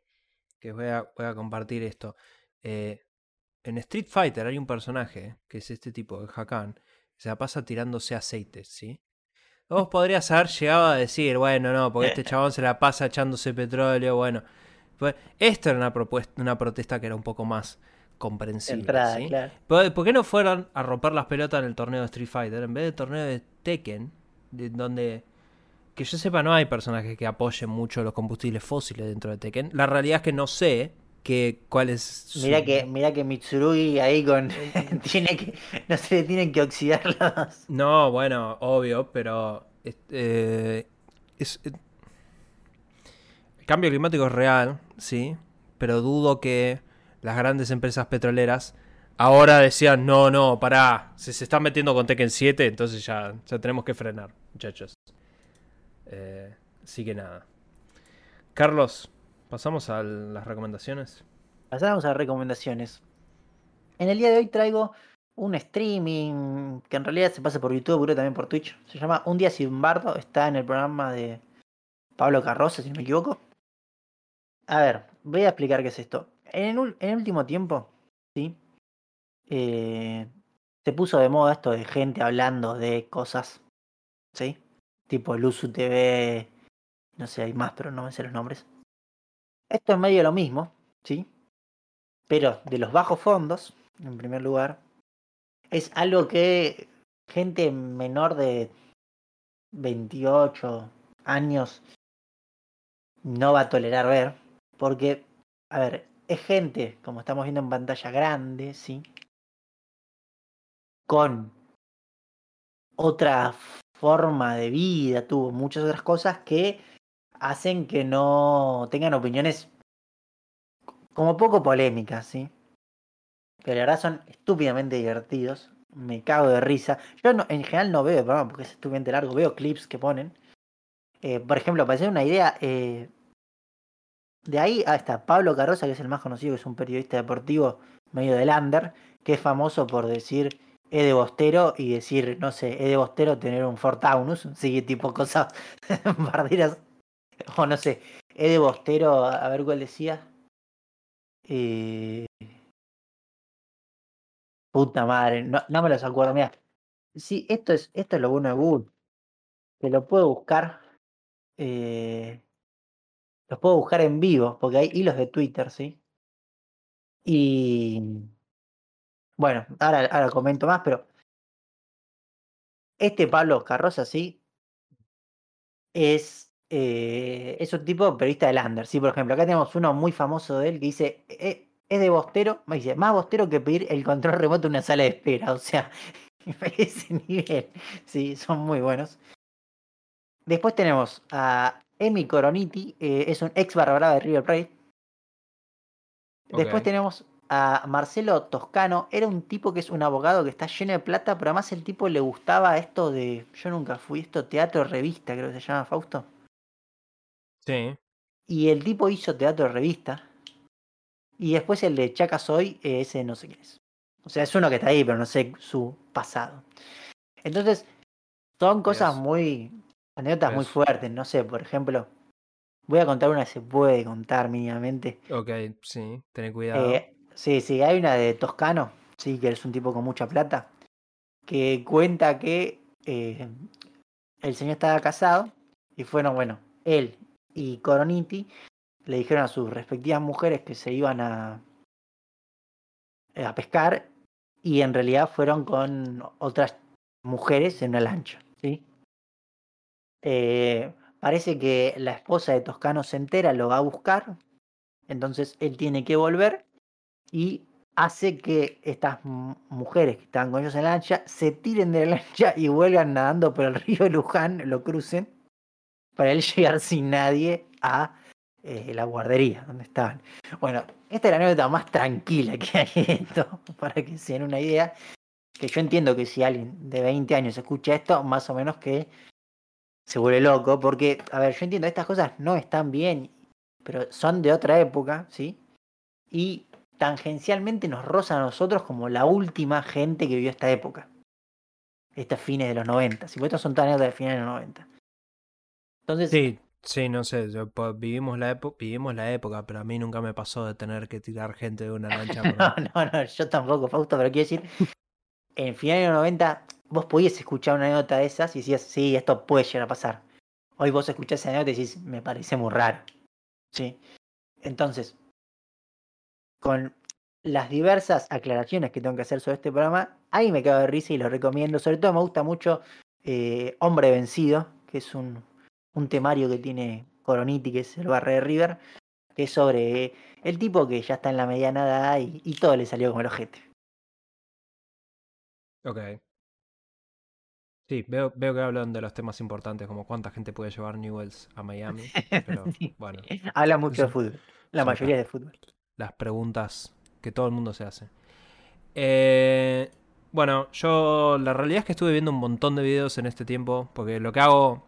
Que voy a, voy a compartir esto. Eh, en Street Fighter hay un personaje, que es este tipo, de Hakan, que se la pasa tirándose aceite, ¿sí? Vos podrías haber llegado a decir, bueno, no, porque este chabón se la pasa echándose petróleo, bueno. Pues, esto era una, propuesta, una protesta que era un poco más comprensible. Entrada, ¿sí? claro. ¿Por por qué no fueron a romper las pelotas en el torneo de Street Fighter en vez del torneo de Tekken, de donde que yo sepa no hay personajes que apoyen mucho los combustibles fósiles dentro de Tekken? La realidad es que no sé que, cuál es su- Mira que, mira que Mitsurugi ahí con. tiene que. No se le tienen que oxidar los. No, bueno, obvio, pero eh, es- eh, el cambio climático es real, sí, pero dudo que las grandes empresas petroleras ahora decían, no, no, pará, si se están metiendo con Tekken 7, entonces ya, ya tenemos que frenar, muchachos. Eh, así que nada. Carlos, pasamos a las recomendaciones. Pasamos a recomendaciones. En el día de hoy traigo un streaming que en realidad se pasa por YouTube, pero también por Twitch. Se llama Un día sin bardo. Está en el programa de Pablo Carroza, si no me equivoco. A ver, voy a explicar qué es esto. En el, ul- en el último tiempo, ¿sí? Eh, se puso de moda esto de gente hablando de cosas, ¿sí? Tipo Luzu TV, no sé, hay más, pero no me sé los nombres. Esto es medio lo mismo, ¿sí? Pero de los bajos fondos, en primer lugar, es algo que gente menor de 28 años no va a tolerar ver. Porque, a ver, es gente, como estamos viendo en pantalla grande, ¿sí? Con otra forma de vida, tuvo muchas otras cosas que hacen que no tengan opiniones como poco polémicas, ¿sí? Pero la verdad son estúpidamente divertidos. Me cago de risa. Yo no, en general no veo el porque es estúpidamente largo. Veo clips que ponen. Eh, por ejemplo, para hacer una idea, eh, de ahí ah, está Pablo Carroza, que es el más conocido, que es un periodista deportivo medio del under, que es famoso por decir E de Bostero y decir, no sé, E de Bostero tener un Ford Taunus, sí, tipo cosas barderas. O no sé, E de Bostero, a ver cuál decía. Eh... Puta madre, no, no me los acuerdo, mira. Sí, esto es, esto es lo bueno de Google. Que lo puedo buscar. Eh, los puedo buscar en vivo, porque hay hilos de Twitter, ¿sí? Y bueno, ahora, ahora comento más, pero este Pablo Carroza, sí, es, eh, es un tipo periodista del under, sí, por ejemplo, acá tenemos uno muy famoso de él que dice, "Eh, es de bostero, me dice, más bostero que pedir el control remoto en una sala de espera, o sea, ese nivel, sí, son muy buenos. Después tenemos a Emi Coroniti, eh, es un ex barra brava de River Plate. Después tenemos a Marcelo Toscano, era un tipo que es un abogado que está lleno de plata, pero además el tipo le gustaba esto de, yo nunca fui, esto teatro revista, creo que se llama Fausto. Sí. Y el tipo hizo teatro revista. Y después el de Chaca Soy, eh, ese no sé quién es. O sea, es uno que está ahí, pero no sé su pasado. Entonces, son cosas Dios. muy. anécdotas muy fuertes. No sé, por ejemplo, voy a contar una que se puede contar mínimamente. Ok, sí, ten cuidado. Eh, sí, sí, hay una de Toscano, sí, que es un tipo con mucha plata, que cuenta que eh, el señor estaba casado y fueron, bueno, él y Coroniti le dijeron a sus respectivas mujeres que se iban a, a pescar y en realidad fueron con otras mujeres en una lancha, ¿sí? Eh, parece que la esposa de Toscano se entera, lo va a buscar, entonces él tiene que volver y hace que estas mujeres que estaban con ellos en la lancha se tiren de la lancha y vuelvan nadando por el río Luján, lo crucen, para él llegar sin nadie a eh, la guardería donde estaban. Bueno, esta es la anécdota más tranquila que hay esto, para que se den una idea. Que yo entiendo que si alguien de 20 años escucha esto, más o menos que se vuelve loco, porque, a ver, yo entiendo, estas cosas no están bien, pero son de otra época, ¿sí? Y tangencialmente nos rozan a nosotros como la última gente que vivió esta época. Estas fines de los 90. Si estos son tan de fines de los 90. Entonces. Sí, sí, no sé. vivimos, la vivimos la época, pero a mí nunca me pasó de tener que tirar gente de una lancha. no, no, no, yo tampoco, Fausto, pero quiero decir. En finales de los 90, vos podías escuchar una anécdota de esas y decías, sí, esto puede llegar a pasar. Hoy vos escuchás esa anécdota y decís, me parece muy raro. Sí. Entonces, con las diversas aclaraciones que tengo que hacer sobre este programa, ahí me cago de risa y lo recomiendo. Sobre todo me gusta mucho eh, Hombre Vencido, que es un, un temario que tiene Coroniti, que es el barrio de River, que es sobre el tipo que ya está en la mediana edad y, y todo le salió como el ojete. Ok. Sí, veo, veo que hablan de los temas importantes, como cuánta gente puede llevar Newells a Miami. Pero bueno. Habla mucho de fútbol. La mayoría de fútbol las preguntas que todo el mundo se hace. Eh, bueno, yo la realidad es que estuve viendo un montón de videos en este tiempo, porque lo que hago...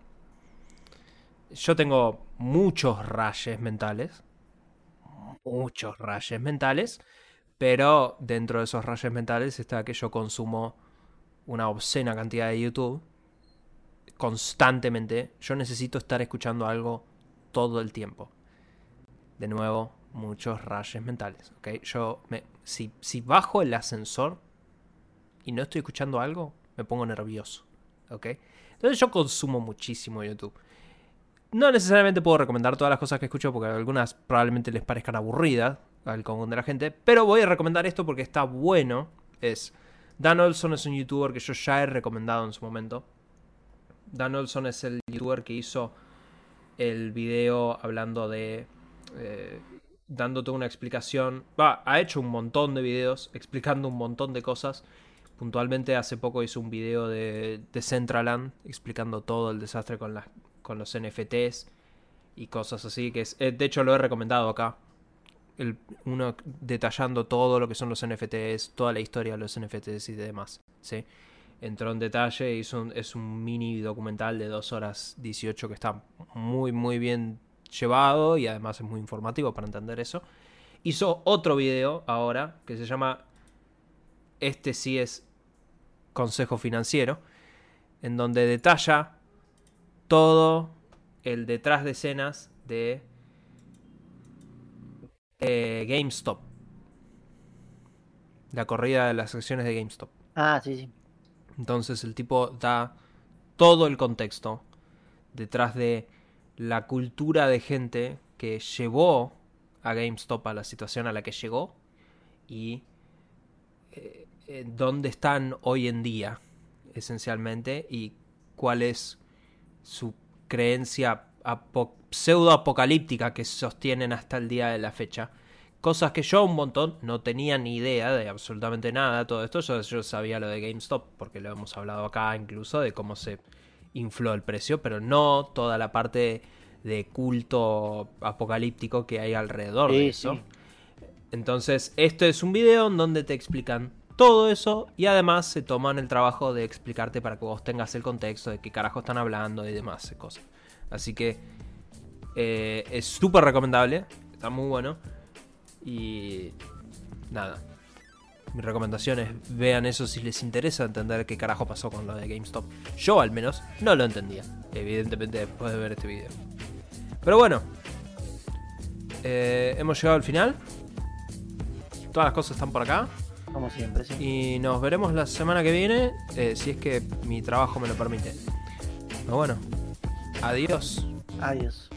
Yo tengo muchos rayes mentales. Muchos rayes mentales. Pero dentro de esos rayes mentales está que yo consumo una obscena cantidad de YouTube. Constantemente. Yo necesito estar escuchando algo todo el tiempo. De nuevo, muchos rayos mentales. ¿ok? Yo, me, si, si bajo el ascensor y no estoy escuchando algo, me pongo nervioso. ¿ok? Entonces yo consumo muchísimo YouTube. No necesariamente puedo recomendar todas las cosas que escucho porque algunas probablemente les parezcan aburridas al común de la gente, pero voy a recomendar esto porque está bueno. Es Dan Olson es un youtuber que yo ya he recomendado en su momento. Dan Olson es el youtuber que hizo el video hablando de eh, dándote una explicación. Va, ha hecho un montón de videos explicando un montón de cosas. Puntualmente hace poco hizo un video de, de Centraland explicando todo el desastre con, con los NFTs y cosas así. Que es, eh, de hecho lo he recomendado acá. El, uno detallando todo lo que son los NFTs, toda la historia de los NFTs y demás. ¿sí? Entró en detalle, hizo es un mini documental de 2 horas 18 que está muy muy bien llevado y además es muy informativo para entender eso. Hizo otro video ahora que se llama Este sí es consejo financiero, en donde detalla todo el detrás de escenas de eh, GameStop. La corrida de las acciones de GameStop. Ah, sí, sí. Entonces el tipo da todo el contexto detrás de la cultura de gente que llevó a GameStop a la situación a la que llegó y eh, eh, dónde están hoy en día, esencialmente, y cuál es su creencia pseudo apocalíptica que sostienen hasta el día de la fecha. Cosas que yo un montón no tenía ni idea de absolutamente nada. Todo esto yo sabía lo de GameStop porque lo hemos hablado acá incluso de cómo se infló el precio, pero no toda la parte de culto apocalíptico que hay alrededor de eso. Entonces, esto es un video en donde te explican todo eso y además se toman el trabajo de explicarte para que vos tengas el contexto de qué carajo están hablando y demás cosas. Así que eh, es súper recomendable, está muy bueno y nada, mi recomendación es vean eso si les interesa entender qué carajo pasó con lo de GameStop. Yo al menos no lo entendía, evidentemente después de ver este video. Pero bueno, eh, hemos llegado al final. Todas las cosas están por acá. Como siempre, sí. Y nos veremos la semana que viene, eh, si es que mi trabajo me lo permite. Pero bueno, adiós. Adiós.